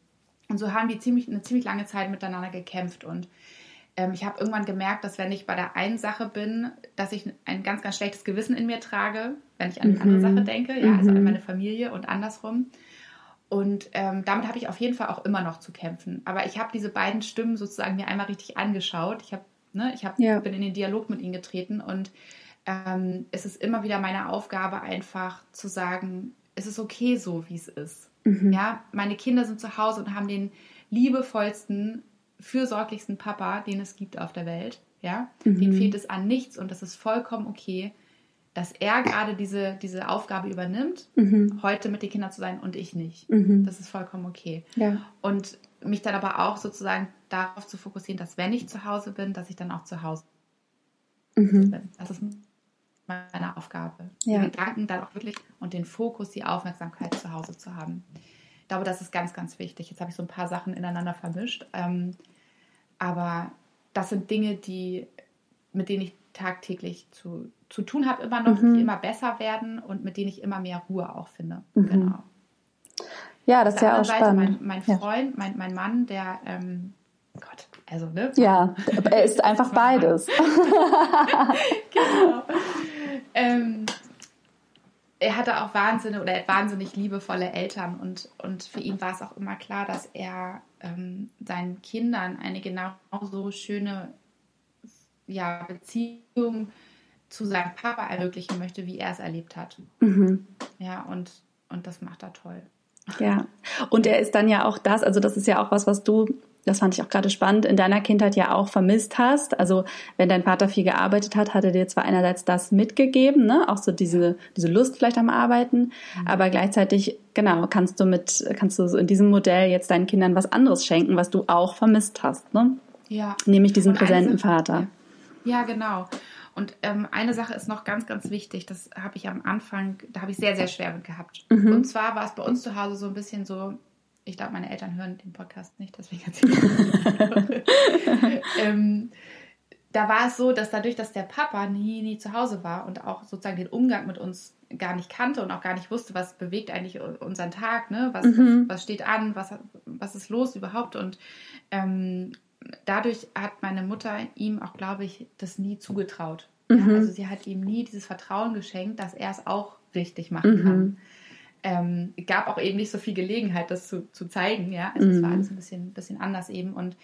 B: Und so haben die ziemlich, eine ziemlich lange Zeit miteinander gekämpft. Und ähm, ich habe irgendwann gemerkt, dass wenn ich bei der einen Sache bin, dass ich ein ganz, ganz schlechtes Gewissen in mir trage, wenn ich an die mhm. andere Sache denke, ja, also an mhm. meine Familie und andersrum. Und ähm, damit habe ich auf jeden Fall auch immer noch zu kämpfen. Aber ich habe diese beiden Stimmen sozusagen mir einmal richtig angeschaut. Ich habe, ne, ich hab, ja. bin in den Dialog mit ihnen getreten und ähm, es ist immer wieder meine Aufgabe, einfach zu sagen, es ist okay so, wie es ist. Mhm. Ja, meine Kinder sind zu Hause und haben den liebevollsten, fürsorglichsten Papa, den es gibt auf der Welt. Ja, mhm. dem fehlt es an nichts und das ist vollkommen okay, dass er gerade diese, diese Aufgabe übernimmt, mhm. heute mit den Kindern zu sein und ich nicht. Mhm. Das ist vollkommen okay. Ja. Und mich dann aber auch sozusagen darauf zu fokussieren, dass wenn ich zu Hause bin, dass ich dann auch zu Hause mhm. bin. Das ist meine Aufgabe. Ja. Die Gedanken dann auch wirklich und den Fokus, die Aufmerksamkeit zu Hause zu haben. Ich glaube, das ist ganz, ganz wichtig. Jetzt habe ich so ein paar Sachen ineinander vermischt. Ähm, aber das sind Dinge, die, mit denen ich tagtäglich zu, zu tun habe, immer noch, mhm. die immer besser werden und mit denen ich immer mehr Ruhe auch finde. Mhm. Genau.
A: Ja, das ist ja auch Seite spannend.
B: Mein, mein Freund, ja. mein, mein Mann, der, ähm, Gott, also, ne?
A: Ja, *laughs* er ist einfach beides. *laughs*
B: genau. Ähm, er hatte auch wahnsinnig oder wahnsinnig liebevolle Eltern und, und für ihn war es auch immer klar, dass er ähm, seinen Kindern eine genauso schöne ja, Beziehung zu seinem Papa ermöglichen möchte, wie er es erlebt hat. Mhm. Ja, und, und das macht er toll.
A: Ja, und er ist dann ja auch das, also das ist ja auch was, was du das fand ich auch gerade spannend, in deiner Kindheit ja auch vermisst hast. Also wenn dein Vater viel gearbeitet hat, hat er dir zwar einerseits das mitgegeben, ne? auch so diese, diese Lust vielleicht am Arbeiten, mhm. aber gleichzeitig, genau, kannst du mit, kannst du so in diesem Modell jetzt deinen Kindern was anderes schenken, was du auch vermisst hast, ne?
B: Ja.
A: Nämlich diesen präsenten Sache, Vater.
B: Ja, genau. Und ähm, eine Sache ist noch ganz, ganz wichtig. Das habe ich am Anfang, da habe ich sehr, sehr schwer mit gehabt. Mhm. Und zwar war es bei uns zu Hause so ein bisschen so, ich glaube, meine Eltern hören den Podcast nicht, deswegen erzähle ich *laughs* ähm, Da war es so, dass dadurch, dass der Papa nie, nie zu Hause war und auch sozusagen den Umgang mit uns gar nicht kannte und auch gar nicht wusste, was bewegt eigentlich unseren Tag, ne? was, mhm. was, was, steht an, was, was ist los überhaupt. Und ähm, dadurch hat meine Mutter ihm auch, glaube ich, das nie zugetraut. Mhm. Ja? Also sie hat ihm nie dieses Vertrauen geschenkt, dass er es auch richtig machen mhm. kann ähm, gab auch eben nicht so viel Gelegenheit, das zu, zu zeigen. Ja, also mhm. es war mhm. alles ein bisschen, bisschen anders eben und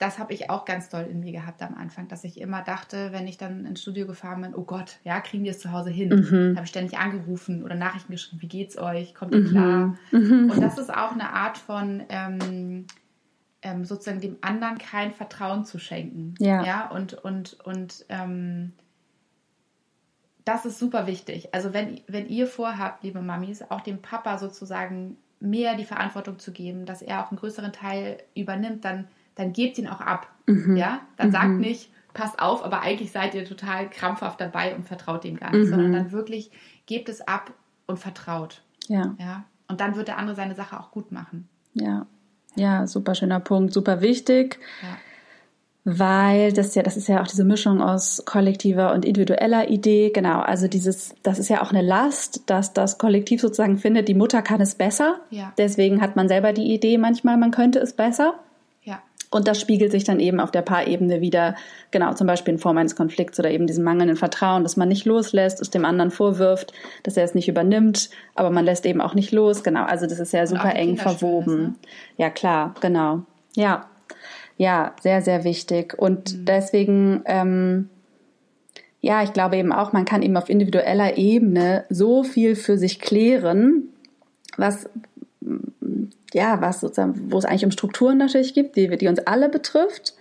B: das habe ich auch ganz doll in mir gehabt am Anfang, dass ich immer dachte, wenn ich dann ins Studio gefahren bin, oh Gott, ja, kriegen die es zu Hause hin? Mhm. habe ich ständig angerufen oder Nachrichten geschrieben, wie geht's euch? Kommt ihr mhm. klar? Mhm. Und das ist auch eine Art von, ähm, ähm, sozusagen dem anderen kein Vertrauen zu schenken.
A: Ja.
B: ja? Und, und, und ähm, das ist super wichtig. Also wenn, wenn ihr vorhabt, liebe Mamis, auch dem Papa sozusagen mehr die Verantwortung zu geben, dass er auch einen größeren Teil übernimmt, dann, dann gebt ihn auch ab.
A: Mhm.
B: Ja? Dann
A: Mhm.
B: sagt nicht, passt auf, aber eigentlich seid ihr total krampfhaft dabei und vertraut dem gar nicht,
A: Mhm.
B: sondern dann wirklich gebt es ab und vertraut.
A: Ja,
B: Ja? Und dann wird der andere seine Sache auch gut machen.
A: ja. Ja, super schöner Punkt, super wichtig.
B: Ja.
A: Weil das ja, das ist ja auch diese Mischung aus kollektiver und individueller Idee. Genau, also dieses, das ist ja auch eine Last, dass das Kollektiv sozusagen findet, die Mutter kann es besser.
B: Ja.
A: Deswegen hat man selber die Idee manchmal, man könnte es besser.
B: Ja.
A: Und das spiegelt sich dann eben auf der Paarebene wieder, genau, zum Beispiel in Form eines Konflikts oder eben diesem mangelnden Vertrauen, dass man nicht loslässt, es dem anderen vorwirft, dass er es nicht übernimmt, aber man lässt eben auch nicht los. Genau, also das ist ja super eng verwoben.
B: ne?
A: Ja, klar, genau. Ja, ja, sehr, sehr wichtig. Und deswegen, ähm, ja, ich glaube eben auch, man kann eben auf individueller Ebene so viel für sich klären, was ja, was sozusagen, wo es eigentlich um Strukturen natürlich gibt, die, die uns alle betrifft.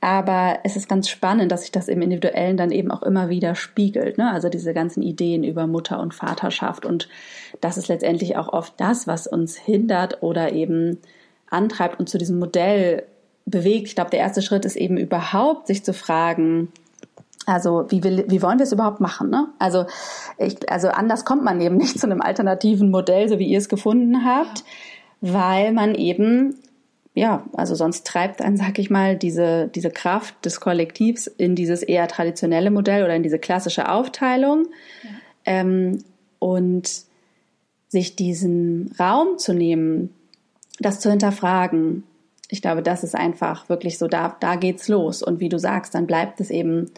A: Aber es ist ganz spannend, dass sich das im Individuellen dann eben auch immer wieder spiegelt. Ne? Also diese ganzen Ideen über Mutter und Vaterschaft. Und das ist letztendlich auch oft das, was uns hindert oder eben antreibt und zu diesem Modell bewegt. Ich glaube, der erste Schritt ist eben überhaupt, sich zu fragen, also wie, will, wie wollen wir es überhaupt machen? Ne? Also, ich, also anders kommt man eben nicht *laughs* zu einem alternativen Modell, so wie ihr es gefunden habt, weil man eben, ja, also sonst treibt einen, sag ich mal, diese, diese Kraft des Kollektivs in dieses eher traditionelle Modell oder in diese klassische Aufteilung. Ähm, und sich diesen Raum zu nehmen, das zu hinterfragen. Ich glaube, das ist einfach wirklich so, da, da geht's los. Und wie du sagst, dann bleibt es eben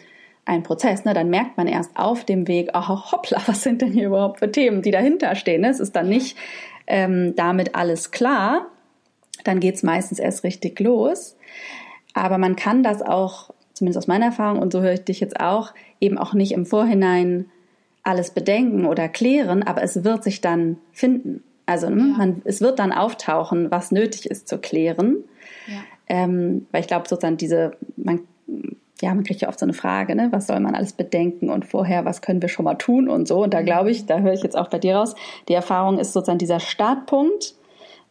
A: ein Prozess. Ne? Dann merkt man erst auf dem Weg, oh, hoppla, *laughs* was sind denn hier überhaupt für Themen, die dahinter stehen. Ne? Es ist dann nicht ähm, damit alles klar. Dann geht's meistens erst richtig los. Aber man kann das auch, zumindest aus meiner Erfahrung, und so höre ich dich jetzt auch, eben auch nicht im Vorhinein alles bedenken oder klären, aber es wird sich dann finden. Also ne,
B: Ja.
A: man, es wird dann auftauchen, was nötig ist zu klären.
B: Ja.
A: Ähm, weil ich glaube, sozusagen diese, man, ja, man kriegt ja oft so eine Frage, ne, was soll man alles bedenken und vorher, was können wir schon mal tun und so. Und da glaube ich, da höre ich jetzt auch bei dir raus, die Erfahrung ist sozusagen dieser Startpunkt.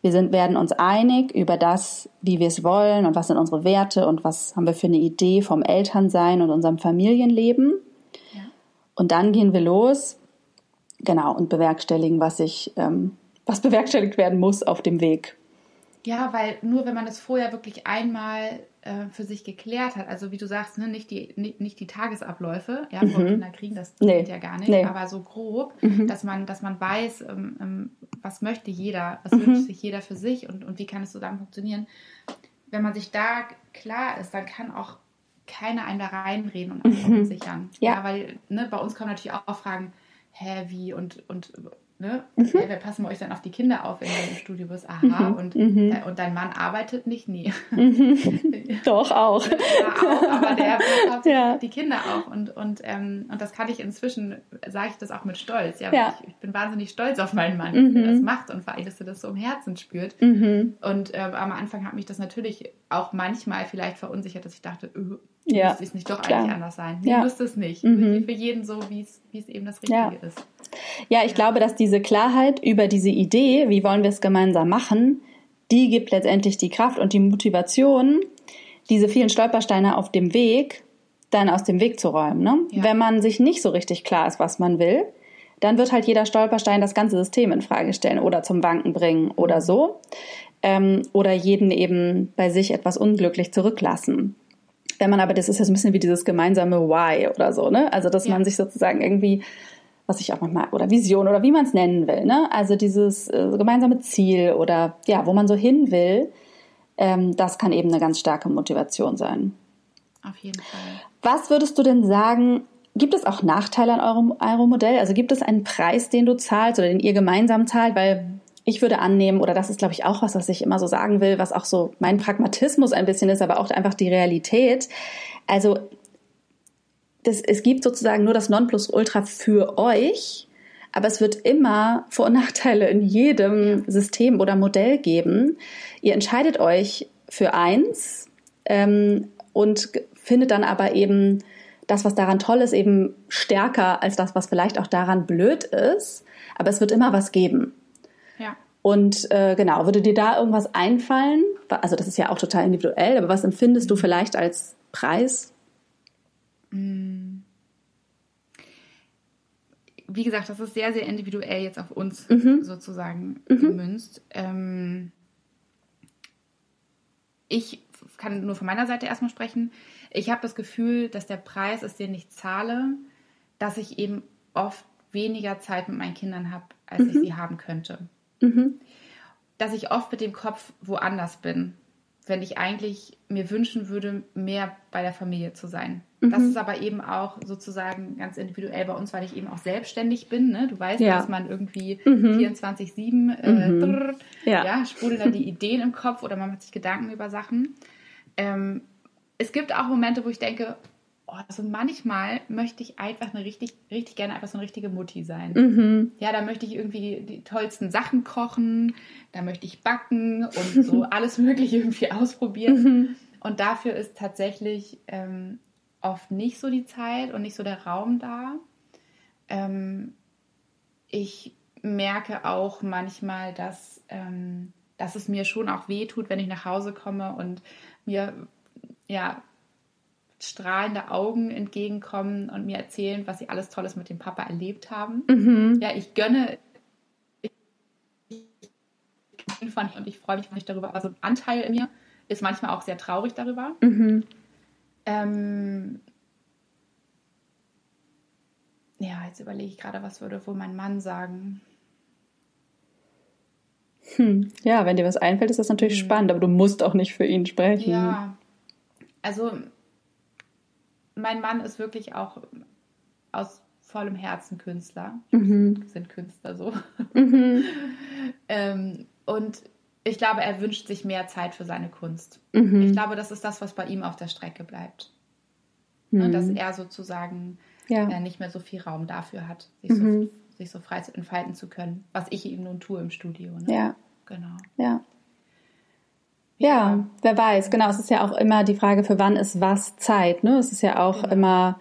A: Wir sind, werden uns einig über das, wie wir es wollen und was sind unsere Werte und was haben wir für eine Idee vom Elternsein und unserem Familienleben.
B: Ja.
A: Und dann gehen wir los, genau, und bewerkstelligen, was sich, ähm, was *laughs* bewerkstelligt werden muss auf dem Weg.
B: Ja, weil nur wenn man es vorher wirklich einmal äh, für sich geklärt hat, also wie du sagst, ne, nicht, die, nicht, nicht die Tagesabläufe, ja, vor Kinder kriegen, das
A: Mhm. Nee.
B: geht ja gar nicht,
A: Nee.
B: aber so grob,
A: Mhm.
B: dass man, dass man weiß, ähm, ähm, was möchte jeder, was
A: Mhm.
B: wünscht sich jeder für sich und, und wie kann es zusammen funktionieren. Wenn man sich da klar ist, dann kann auch keiner einen da reinreden und einen verunsichern.
A: Mhm. Ja.
B: weil ne, bei uns kommen natürlich auch Fragen, hä, wie und, und ne,
A: Mhm.
B: hä, wer passen wir euch dann auf die Kinder auf, wenn du im Studio bist? Aha, und,
A: Mhm.
B: de- und dein Mann arbeitet nicht? Nee. *laughs*
A: Doch, auch.
B: Ja, auch, aber der *laughs* hat
A: Ja.
B: die Kinder auch. Und, und, ähm, und das kann ich inzwischen, sage ich das auch mit Stolz. Ja,
A: Ja.
B: Ich, ich bin wahnsinnig stolz auf meinen Mann,
A: Mhm.
B: dass er das macht und vor allem, dass er das so im Herzen spürt.
A: Mhm.
B: Und ähm, am Anfang hat mich das natürlich auch manchmal vielleicht verunsichert, dass ich dachte, öh,
A: Ja,
B: müsste es nicht doch
A: klar.
B: eigentlich anders sein. Nee,
A: Ja.
B: müsste es nicht.
A: Mhm.
B: Für jeden so, wie es eben das Richtige
A: Ja.
B: ist.
A: Ja, ich glaube, dass diese Klarheit über diese Idee, wie wollen wir es gemeinsam machen, die gibt letztendlich die Kraft und die Motivation, diese vielen Stolpersteine auf dem Weg dann aus dem Weg zu räumen. Ne?
B: Ja.
A: Wenn man sich nicht so richtig klar ist, was man will, dann wird halt jeder Stolperstein das ganze System in Frage stellen oder zum Wanken bringen oder so. Ähm, oder jeden eben bei sich etwas unglücklich zurücklassen. Wenn man aber, das ist ja so ein bisschen wie dieses gemeinsame Why oder so, ne? Also, dass
B: Ja.
A: man sich sozusagen irgendwie, was ich auch manchmal, oder Vision oder wie man es nennen will, ne? Also dieses äh, gemeinsame Ziel oder ja, wo man so hin will, ähm, das kann eben eine ganz starke Motivation sein.
B: Auf jeden Fall.
A: Was würdest du denn sagen, gibt es auch Nachteile an eurem, eurem Modell? Also gibt es einen Preis, den du zahlst oder den ihr gemeinsam zahlt? Weil ich würde annehmen, oder das ist, glaube ich, auch was, was ich immer so sagen will, was auch so mein Pragmatismus ein bisschen ist, aber auch einfach die Realität. Also das, es gibt sozusagen nur das Nonplusultra für euch, aber es wird immer Vor- und Nachteile in jedem System oder Modell geben. Ihr entscheidet euch für eins ähm, und findet dann aber eben das, was daran toll ist, eben stärker als das, was vielleicht auch daran blöd ist. Aber es wird immer was geben. Und äh, genau, würde dir da irgendwas einfallen? Also das ist ja auch total individuell, aber was empfindest du vielleicht als Preis?
B: Wie gesagt, das ist sehr, sehr individuell jetzt auf uns mhm. sozusagen mhm. gemünzt. Ähm, ich kann nur von meiner Seite erstmal sprechen. Ich habe das Gefühl, dass der Preis ist, den ich zahle, dass ich eben oft weniger Zeit mit meinen Kindern habe, als mhm. ich sie haben könnte. Mhm. Dass ich oft mit dem Kopf woanders bin, wenn ich eigentlich mir wünschen würde, mehr bei der Familie zu sein. Mhm. Das ist aber eben auch sozusagen ganz individuell bei uns, weil ich eben auch selbstständig bin. Ne? Du weißt, ja. dass man irgendwie mhm. 24-7 äh, mhm. ja. ja, sprudeln dann die Ideen im Kopf oder man macht sich Gedanken über Sachen. Ähm, es gibt auch Momente, wo ich denke, oh, also manchmal möchte ich einfach eine richtig, richtig gerne einfach so eine richtige Mutti sein. Mhm. Ja, da möchte ich irgendwie die tollsten Sachen kochen, da möchte ich backen und so *laughs* alles Mögliche irgendwie ausprobieren. Mhm. Und dafür ist tatsächlich ähm, oft nicht so die Zeit und nicht so der Raum da. Ähm, ich merke auch manchmal, dass, ähm, dass es mir schon auch weh tut, wenn ich nach Hause komme und mir ja strahlende Augen entgegenkommen und mir erzählen, was sie alles Tolles mit dem Papa erlebt haben. Mhm. Ja, ich gönne und ich freue mich darüber. Also ein Anteil in mir ist manchmal auch sehr traurig darüber. Mhm. Ähm, ja, jetzt überlege ich gerade, was würde wohl mein Mann sagen.
A: Hm. Ja, wenn dir was einfällt, ist das natürlich hm. spannend, aber du musst auch nicht für ihn sprechen.
B: Ja, also mein Mann ist wirklich auch aus vollem Herzen Künstler. Mhm. Sind Künstler so. Mhm. *laughs* ähm, und ich glaube, er wünscht sich mehr Zeit für seine Kunst. Mhm. Ich glaube, das ist das, was bei ihm auf der Strecke bleibt. Ne, mhm. Dass er sozusagen ja. äh, nicht mehr so viel Raum dafür hat, sich, so, mhm. sich so frei entfalten zu können, was ich ihm nun tue im Studio. Ne?
A: Ja. Genau. Ja. Ja, wer weiß, genau. Es ist ja auch immer die Frage, für wann ist was Zeit. Ne? Es ist ja auch genau. immer,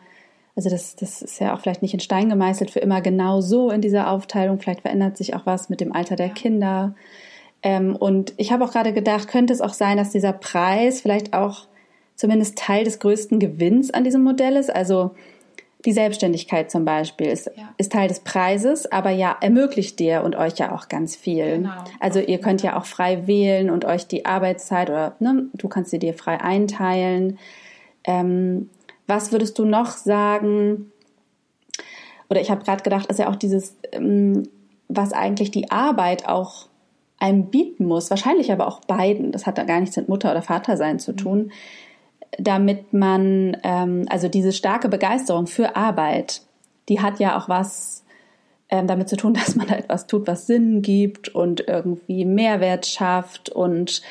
A: also das, das ist ja auch vielleicht nicht in Stein gemeißelt für immer genau so in dieser Aufteilung. Vielleicht verändert sich auch was mit dem Alter der. Kinder. Ähm, und ich habe auch gerade gedacht, könnte es auch sein, dass dieser Preis vielleicht auch zumindest Teil des größten Gewinns an diesem Modell ist. Also die Selbstständigkeit zum Beispiel ist, ja. ist Teil des Preises, aber ja, ermöglicht dir und euch ja auch ganz viel. Genau. Also ihr könnt ja auch frei wählen und euch die Arbeitszeit oder ne, du kannst sie dir frei einteilen. Ähm, was würdest du noch sagen? Oder ich habe gerade gedacht, ist ja auch dieses, ähm, was eigentlich die Arbeit auch einem bieten muss, wahrscheinlich aber auch beiden, das hat da gar nichts mit Mutter oder Vater sein zu mhm. Damit man, ähm, also diese starke Begeisterung für Arbeit, die hat ja auch was ähm, damit zu tun, *laughs* dass man da etwas tut, was Sinn gibt und irgendwie Mehrwert schafft und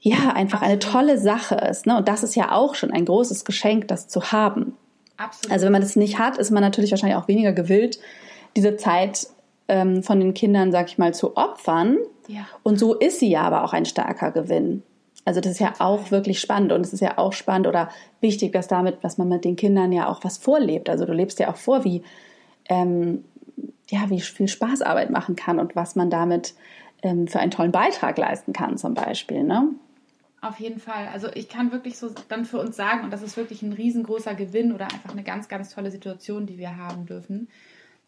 A: ja, einfach eine tolle Sache ist. Ne? Und das ist ja auch schon ein großes Geschenk, das zu haben. Absolut. Also wenn man das nicht hat, ist man natürlich wahrscheinlich auch weniger gewillt, diese Zeit ähm, von den Kindern, sag ich mal, zu opfern. Ja. Und so ist sie ja aber auch ein starker Gewinn. Also das ist ja auch wirklich spannend und es ist ja auch spannend oder wichtig, dass damit, dass man mit den Kindern ja auch was vorlebt. Also du lebst ja auch vor, wie ähm, ja wie viel Spaß Arbeit machen kann und was man damit ähm, für einen tollen Beitrag leisten kann zum Beispiel. Ne?
B: Auf jeden Fall. Also ich kann wirklich so dann für uns sagen, und das ist wirklich ein riesengroßer Gewinn oder einfach eine ganz, ganz tolle Situation, die wir haben dürfen,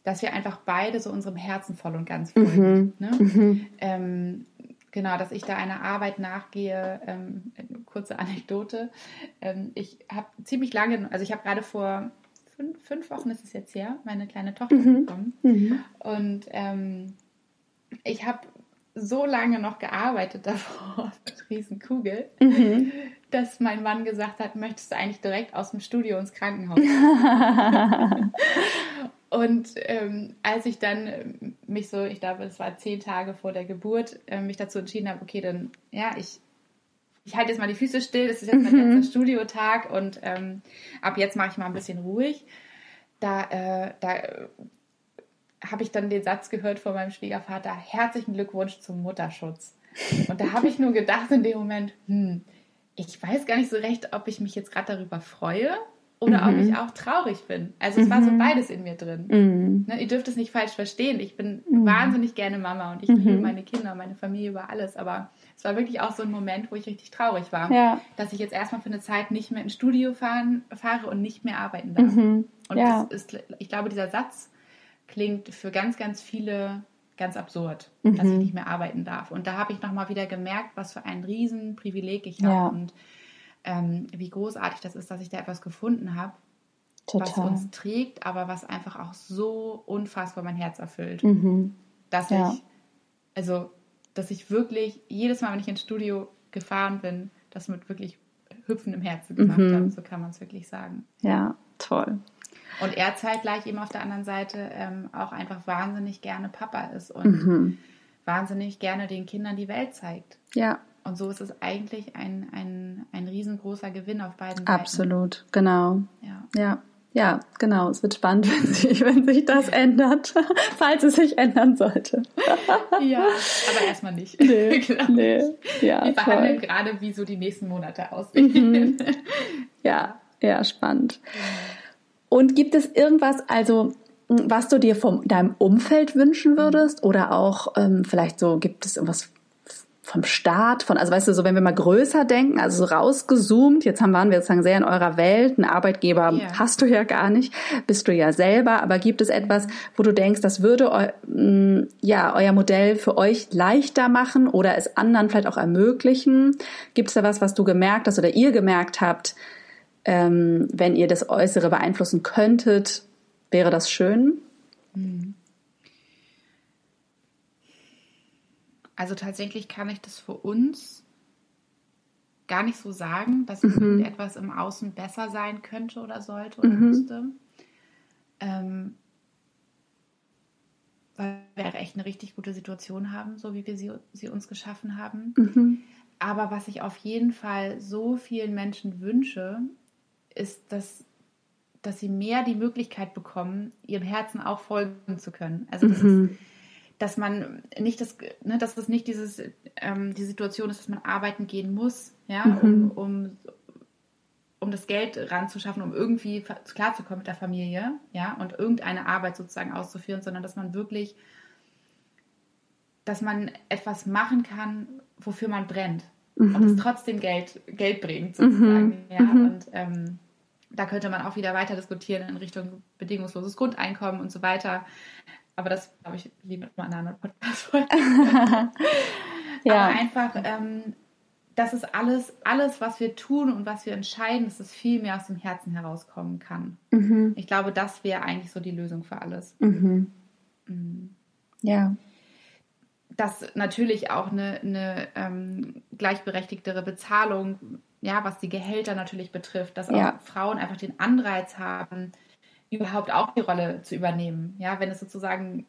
B: dass wir einfach beide so unserem Herzen voll und ganz folgen. Mhm. Ne? Mhm. Ähm, Genau, dass ich da einer Arbeit nachgehe. Ähm, kurze Anekdote. Ähm, ich habe ziemlich lange, also ich habe gerade vor fünf, fünf, Wochen ist es jetzt her, meine kleine Tochter mhm. bekommen. Mhm. Und ähm, ich habe so lange noch gearbeitet *laughs* davor mit Riesenkugel, mhm. dass mein Mann gesagt hat, möchtest du eigentlich direkt aus dem Studio ins Krankenhaus? *laughs* Und ähm, als ich dann ähm, mich so, ich glaube, es war zehn Tage vor der Geburt, äh, mich dazu entschieden habe, okay, dann, ja, ich, ich halte jetzt mal die Füße still, das ist jetzt mein mhm. letzter Studiotag und ähm, ab jetzt mache ich mal ein bisschen ruhig. Da, äh, da äh, habe ich dann den Satz gehört von meinem Schwiegervater, herzlichen Glückwunsch zum Mutterschutz. Und da habe ich nur gedacht in dem Moment, hm, ich weiß gar nicht so recht, ob ich mich jetzt gerade darüber freue oder mhm. ob ich auch traurig bin. Also es mhm. war so mhm. beides in mir drin. Mhm. Ne, ihr dürft es nicht falsch verstehen. Ich bin mhm. wahnsinnig gerne Mama und ich liebe mhm. meine Kinder, meine Familie über alles. Aber es war wirklich auch so ein Moment, wo ich richtig traurig war, ja. dass ich jetzt erstmal für eine Zeit nicht mehr ins Studio fahren, fahre und nicht mehr arbeiten darf. Und ja. ist, ich glaube, dieser Satz klingt für ganz, ganz viele ganz absurd, dass ich nicht mehr arbeiten darf. Und da habe ich nochmal wieder gemerkt, was für ein Riesenprivileg ich habe. Und ähm, wie großartig das ist, dass ich da etwas gefunden habe, was uns trägt, aber was einfach auch so unfassbar mein Herz erfüllt. Mhm. Dass ja. ich, also, dass ich wirklich jedes Mal, wenn ich ins Studio gefahren bin, das mit wirklich hüpfendem Herzen gemacht mhm. habe, so kann man es wirklich sagen.
A: Ja, toll.
B: Und er zeitgleich eben auf der anderen Seite ähm, auch einfach wahnsinnig gerne Papa ist und mhm. wahnsinnig gerne den Kindern die Welt zeigt. Ja. Und so ist es eigentlich ein, ein, ein riesengroßer Gewinn auf beiden
A: Seiten. Absolut, genau. Ja. ja. Ja, genau. Es wird spannend, *laughs* wenn sich, wenn sich das ändert, *laughs* falls es sich ändern sollte. *laughs*
B: ja, aber erstmal nicht. Nee, nee. Ja, Wir verhandeln toll. gerade, wie so die nächsten Monate aussehen. Mhm.
A: Ja, ja, spannend. Und gibt es irgendwas, also was du dir von deinem Umfeld wünschen würdest? Oder auch ähm, vielleicht so, gibt es irgendwas vom Staat, von, also weißt du, so wenn wir mal größer denken, also so rausgezoomt, jetzt haben, waren wir sozusagen sehr in eurer Welt, einen Arbeitgeber yeah. hast du ja gar nicht, bist du ja selber, aber gibt es etwas, wo du denkst, das würde eu, mm, ja euer Modell für euch leichter machen oder es anderen vielleicht auch ermöglichen? Gibt es da was, was du gemerkt hast oder ihr gemerkt habt, ähm, wenn ihr das Äußere beeinflussen könntet, wäre das schön? Mhm.
B: Also tatsächlich kann ich das für uns gar nicht so sagen, dass mhm. irgendetwas im Außen besser sein könnte oder sollte oder mhm. müsste. Ähm, weil wir echt eine richtig gute Situation haben, so wie wir sie, sie uns geschaffen haben. Mhm. Aber was ich auf jeden Fall so vielen Menschen wünsche, ist, dass, dass sie mehr die Möglichkeit bekommen, ihrem Herzen auch folgen zu können. Also das mhm. ist dass man nicht das, ne, dass das nicht dieses, ähm, die Situation ist, dass man arbeiten gehen muss, ja, mhm. um, um, um das Geld ranzuschaffen, um irgendwie klarzukommen mit der Familie, ja, und irgendeine Arbeit sozusagen auszuführen, sondern dass man wirklich, dass man etwas machen kann, wofür man brennt mhm. und es trotzdem Geld, Geld bringt, sozusagen, mhm. ja, mhm. und ähm, da könnte man auch wieder weiter diskutieren in Richtung bedingungsloses Grundeinkommen und so weiter. Aber das, glaube ich, lieber mal in einer anderen Podcast-Folge. *laughs* *laughs* ja. Aber einfach, ähm, das ist alles, alles, was wir tun und was wir entscheiden, dass es viel mehr aus dem Herzen herauskommen kann. Mhm. Ich glaube, das wäre eigentlich so die Lösung für alles. Mhm. Mhm. Ja. Dass natürlich auch eine, eine ähm, gleichberechtigtere Bezahlung, ja, was die Gehälter natürlich betrifft, dass auch Frauen einfach den Anreiz haben, überhaupt auch die Rolle zu übernehmen. Ja, wenn es sozusagen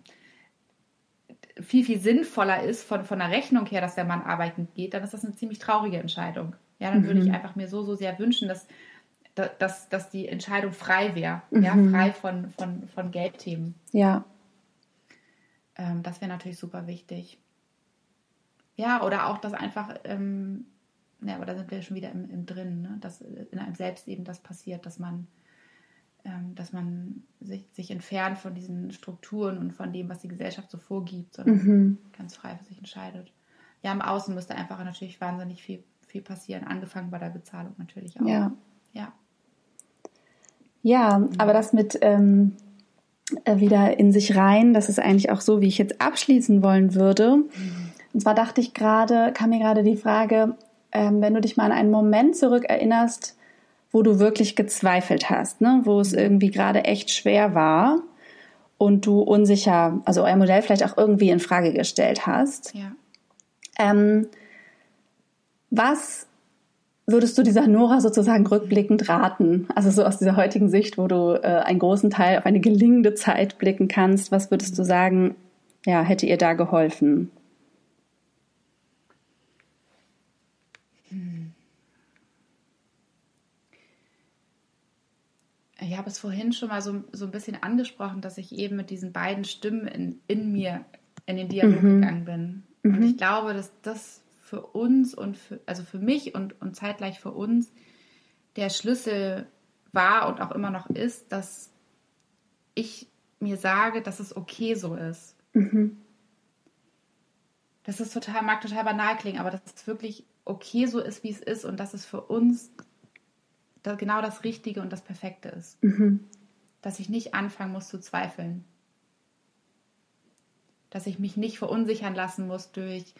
B: viel, viel sinnvoller ist von, von der Rechnung her, dass der Mann arbeiten geht, dann ist das eine ziemlich traurige Entscheidung. Ja, dann mhm. würde ich mhm. einfach mir so, so sehr wünschen, dass, dass, dass die Entscheidung frei wäre. Mhm. Ja, frei von, von, von Geldthemen. Ja. Ähm, das wäre natürlich super wichtig. Ja, oder auch, dass einfach, ähm, ja, aber da sind wir schon wieder im, im Drin, ne? dass in einem selbst eben das passiert, dass man dass man sich, sich entfernt von diesen Strukturen und von dem, was die Gesellschaft so vorgibt, sondern mhm. ganz frei für sich entscheidet. Ja, im Außen müsste einfach natürlich wahnsinnig viel, viel passieren, angefangen bei der Bezahlung natürlich auch.
A: Ja. Ja, ja aber das mit ähm, äh, wieder in sich rein, das ist eigentlich auch so, wie ich jetzt abschließen wollen würde. Mhm. Und zwar dachte ich gerade, kam mir gerade die Frage, ähm, wenn du dich mal an einen Moment zurückerinnerst, wo du wirklich gezweifelt hast, ne? wo es irgendwie gerade echt schwer war und du unsicher, also euer Modell vielleicht auch irgendwie in Frage gestellt hast. Ja. Ähm, was würdest du dieser Nora sozusagen rückblickend raten? Also so aus dieser heutigen Sicht, wo du äh, einen großen Teil auf eine gelingende Zeit blicken kannst, was würdest du sagen, ja, hätte ihr da geholfen?
B: Ich habe es vorhin schon mal so, so ein bisschen angesprochen, dass ich eben mit diesen beiden Stimmen in, in mir in den Dialog mhm. gegangen bin. Mhm. Und ich glaube, dass das für uns und für, also für mich und, und zeitgleich für uns der Schlüssel war und auch immer noch ist, dass ich mir sage, dass es okay so ist. Mhm. Das ist total, mag total banal klingen, aber dass es wirklich okay so ist, wie es ist und dass es für uns genau das Richtige und das Perfekte ist. Mhm. Dass ich nicht anfangen muss zu zweifeln. Dass ich mich nicht verunsichern lassen muss durch,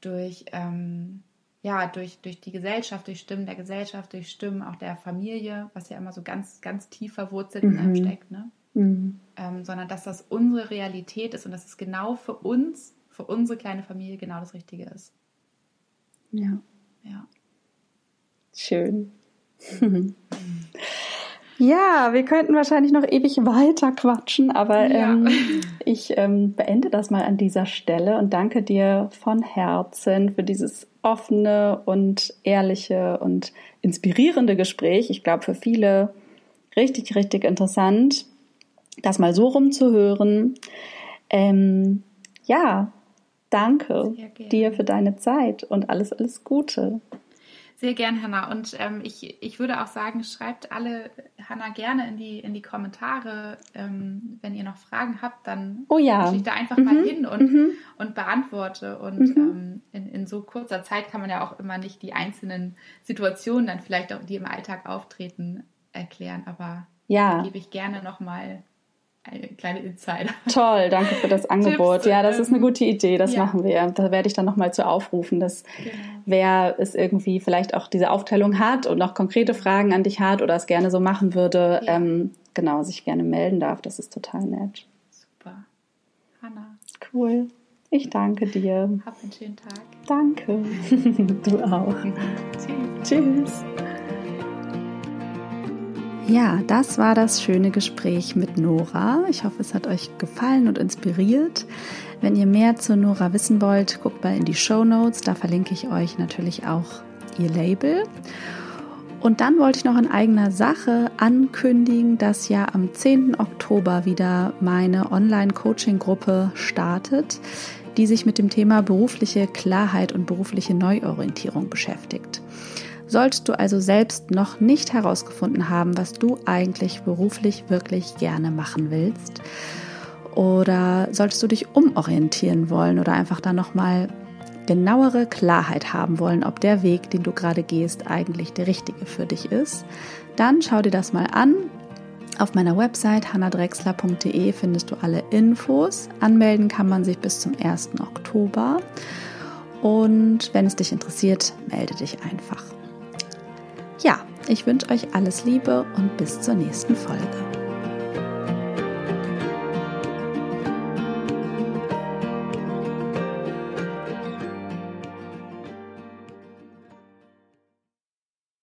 B: durch, ähm, ja, durch, durch die Gesellschaft, durch Stimmen der Gesellschaft, durch Stimmen auch der Familie, was ja immer so ganz, ganz tief verwurzelt mhm. in einem mhm. steckt. Ne? Mhm. Ähm, sondern dass das unsere Realität ist und dass es genau für uns, für unsere kleine Familie genau das Richtige ist.
A: Ja.
B: Ja.
A: Schön. *laughs* Ja, wir könnten wahrscheinlich noch ewig weiter quatschen, aber ja. ähm, ich ähm, beende das mal an dieser Stelle und danke dir von Herzen für dieses offene und ehrliche und inspirierende Gespräch. Ich glaube, für viele richtig, richtig interessant, das mal so rumzuhören. Ähm, ja, danke dir für deine Zeit und alles, alles Gute.
B: Sehr gern, Hanna. Und ähm, ich, ich würde auch sagen, schreibt alle Hanna gerne in die, in die Kommentare. Ähm, wenn ihr noch Fragen habt, dann
A: oh ja.
B: ich da einfach mhm. mal hin und, mhm. und beantworte. Und mhm. ähm, in, in so kurzer Zeit kann man ja auch immer nicht die einzelnen Situationen dann vielleicht auch, die im Alltag auftreten, erklären. Aber
A: ja.
B: gebe ich gerne nochmal eine kleine Insider.
A: Toll, danke für das *laughs* Angebot. Tipps, ja, das ist eine ähm, gute Idee, das ja. machen wir. Da werde ich dann nochmal zu aufrufen, dass genau. wer es irgendwie vielleicht auch diese Aufteilung hat und noch konkrete Fragen an dich hat oder es gerne so machen würde, ja. ähm, genau, sich gerne melden darf. Das ist total nett.
B: Super. Hanna.
A: Cool. Ich danke dir.
B: Hab einen schönen Tag.
A: Danke. *laughs* du auch. *laughs* Tschüss. Tschüss. Ja, das war das schöne Gespräch mit Nora. Ich hoffe, es hat euch gefallen und inspiriert. Wenn ihr mehr zu Nora wissen wollt, guckt mal in die Show Notes. Da verlinke ich euch natürlich auch ihr Label. Und dann wollte ich noch in eigener Sache ankündigen, dass ja am 10. Oktober wieder meine Online-Coaching-Gruppe startet, die sich mit dem Thema berufliche Klarheit und berufliche Neuorientierung beschäftigt. Solltest du also selbst noch nicht herausgefunden haben, was du eigentlich beruflich wirklich gerne machen willst, oder solltest du dich umorientieren wollen oder einfach da nochmal genauere Klarheit haben wollen, ob der Weg, den du gerade gehst, eigentlich der richtige für dich ist, dann schau dir das mal an. Auf meiner Website hannadrexler.de findest du alle Infos. Anmelden kann man sich bis zum 1. Oktober. Und wenn es dich interessiert, melde dich einfach. Ja, ich wünsche euch alles Liebe und bis zur nächsten Folge.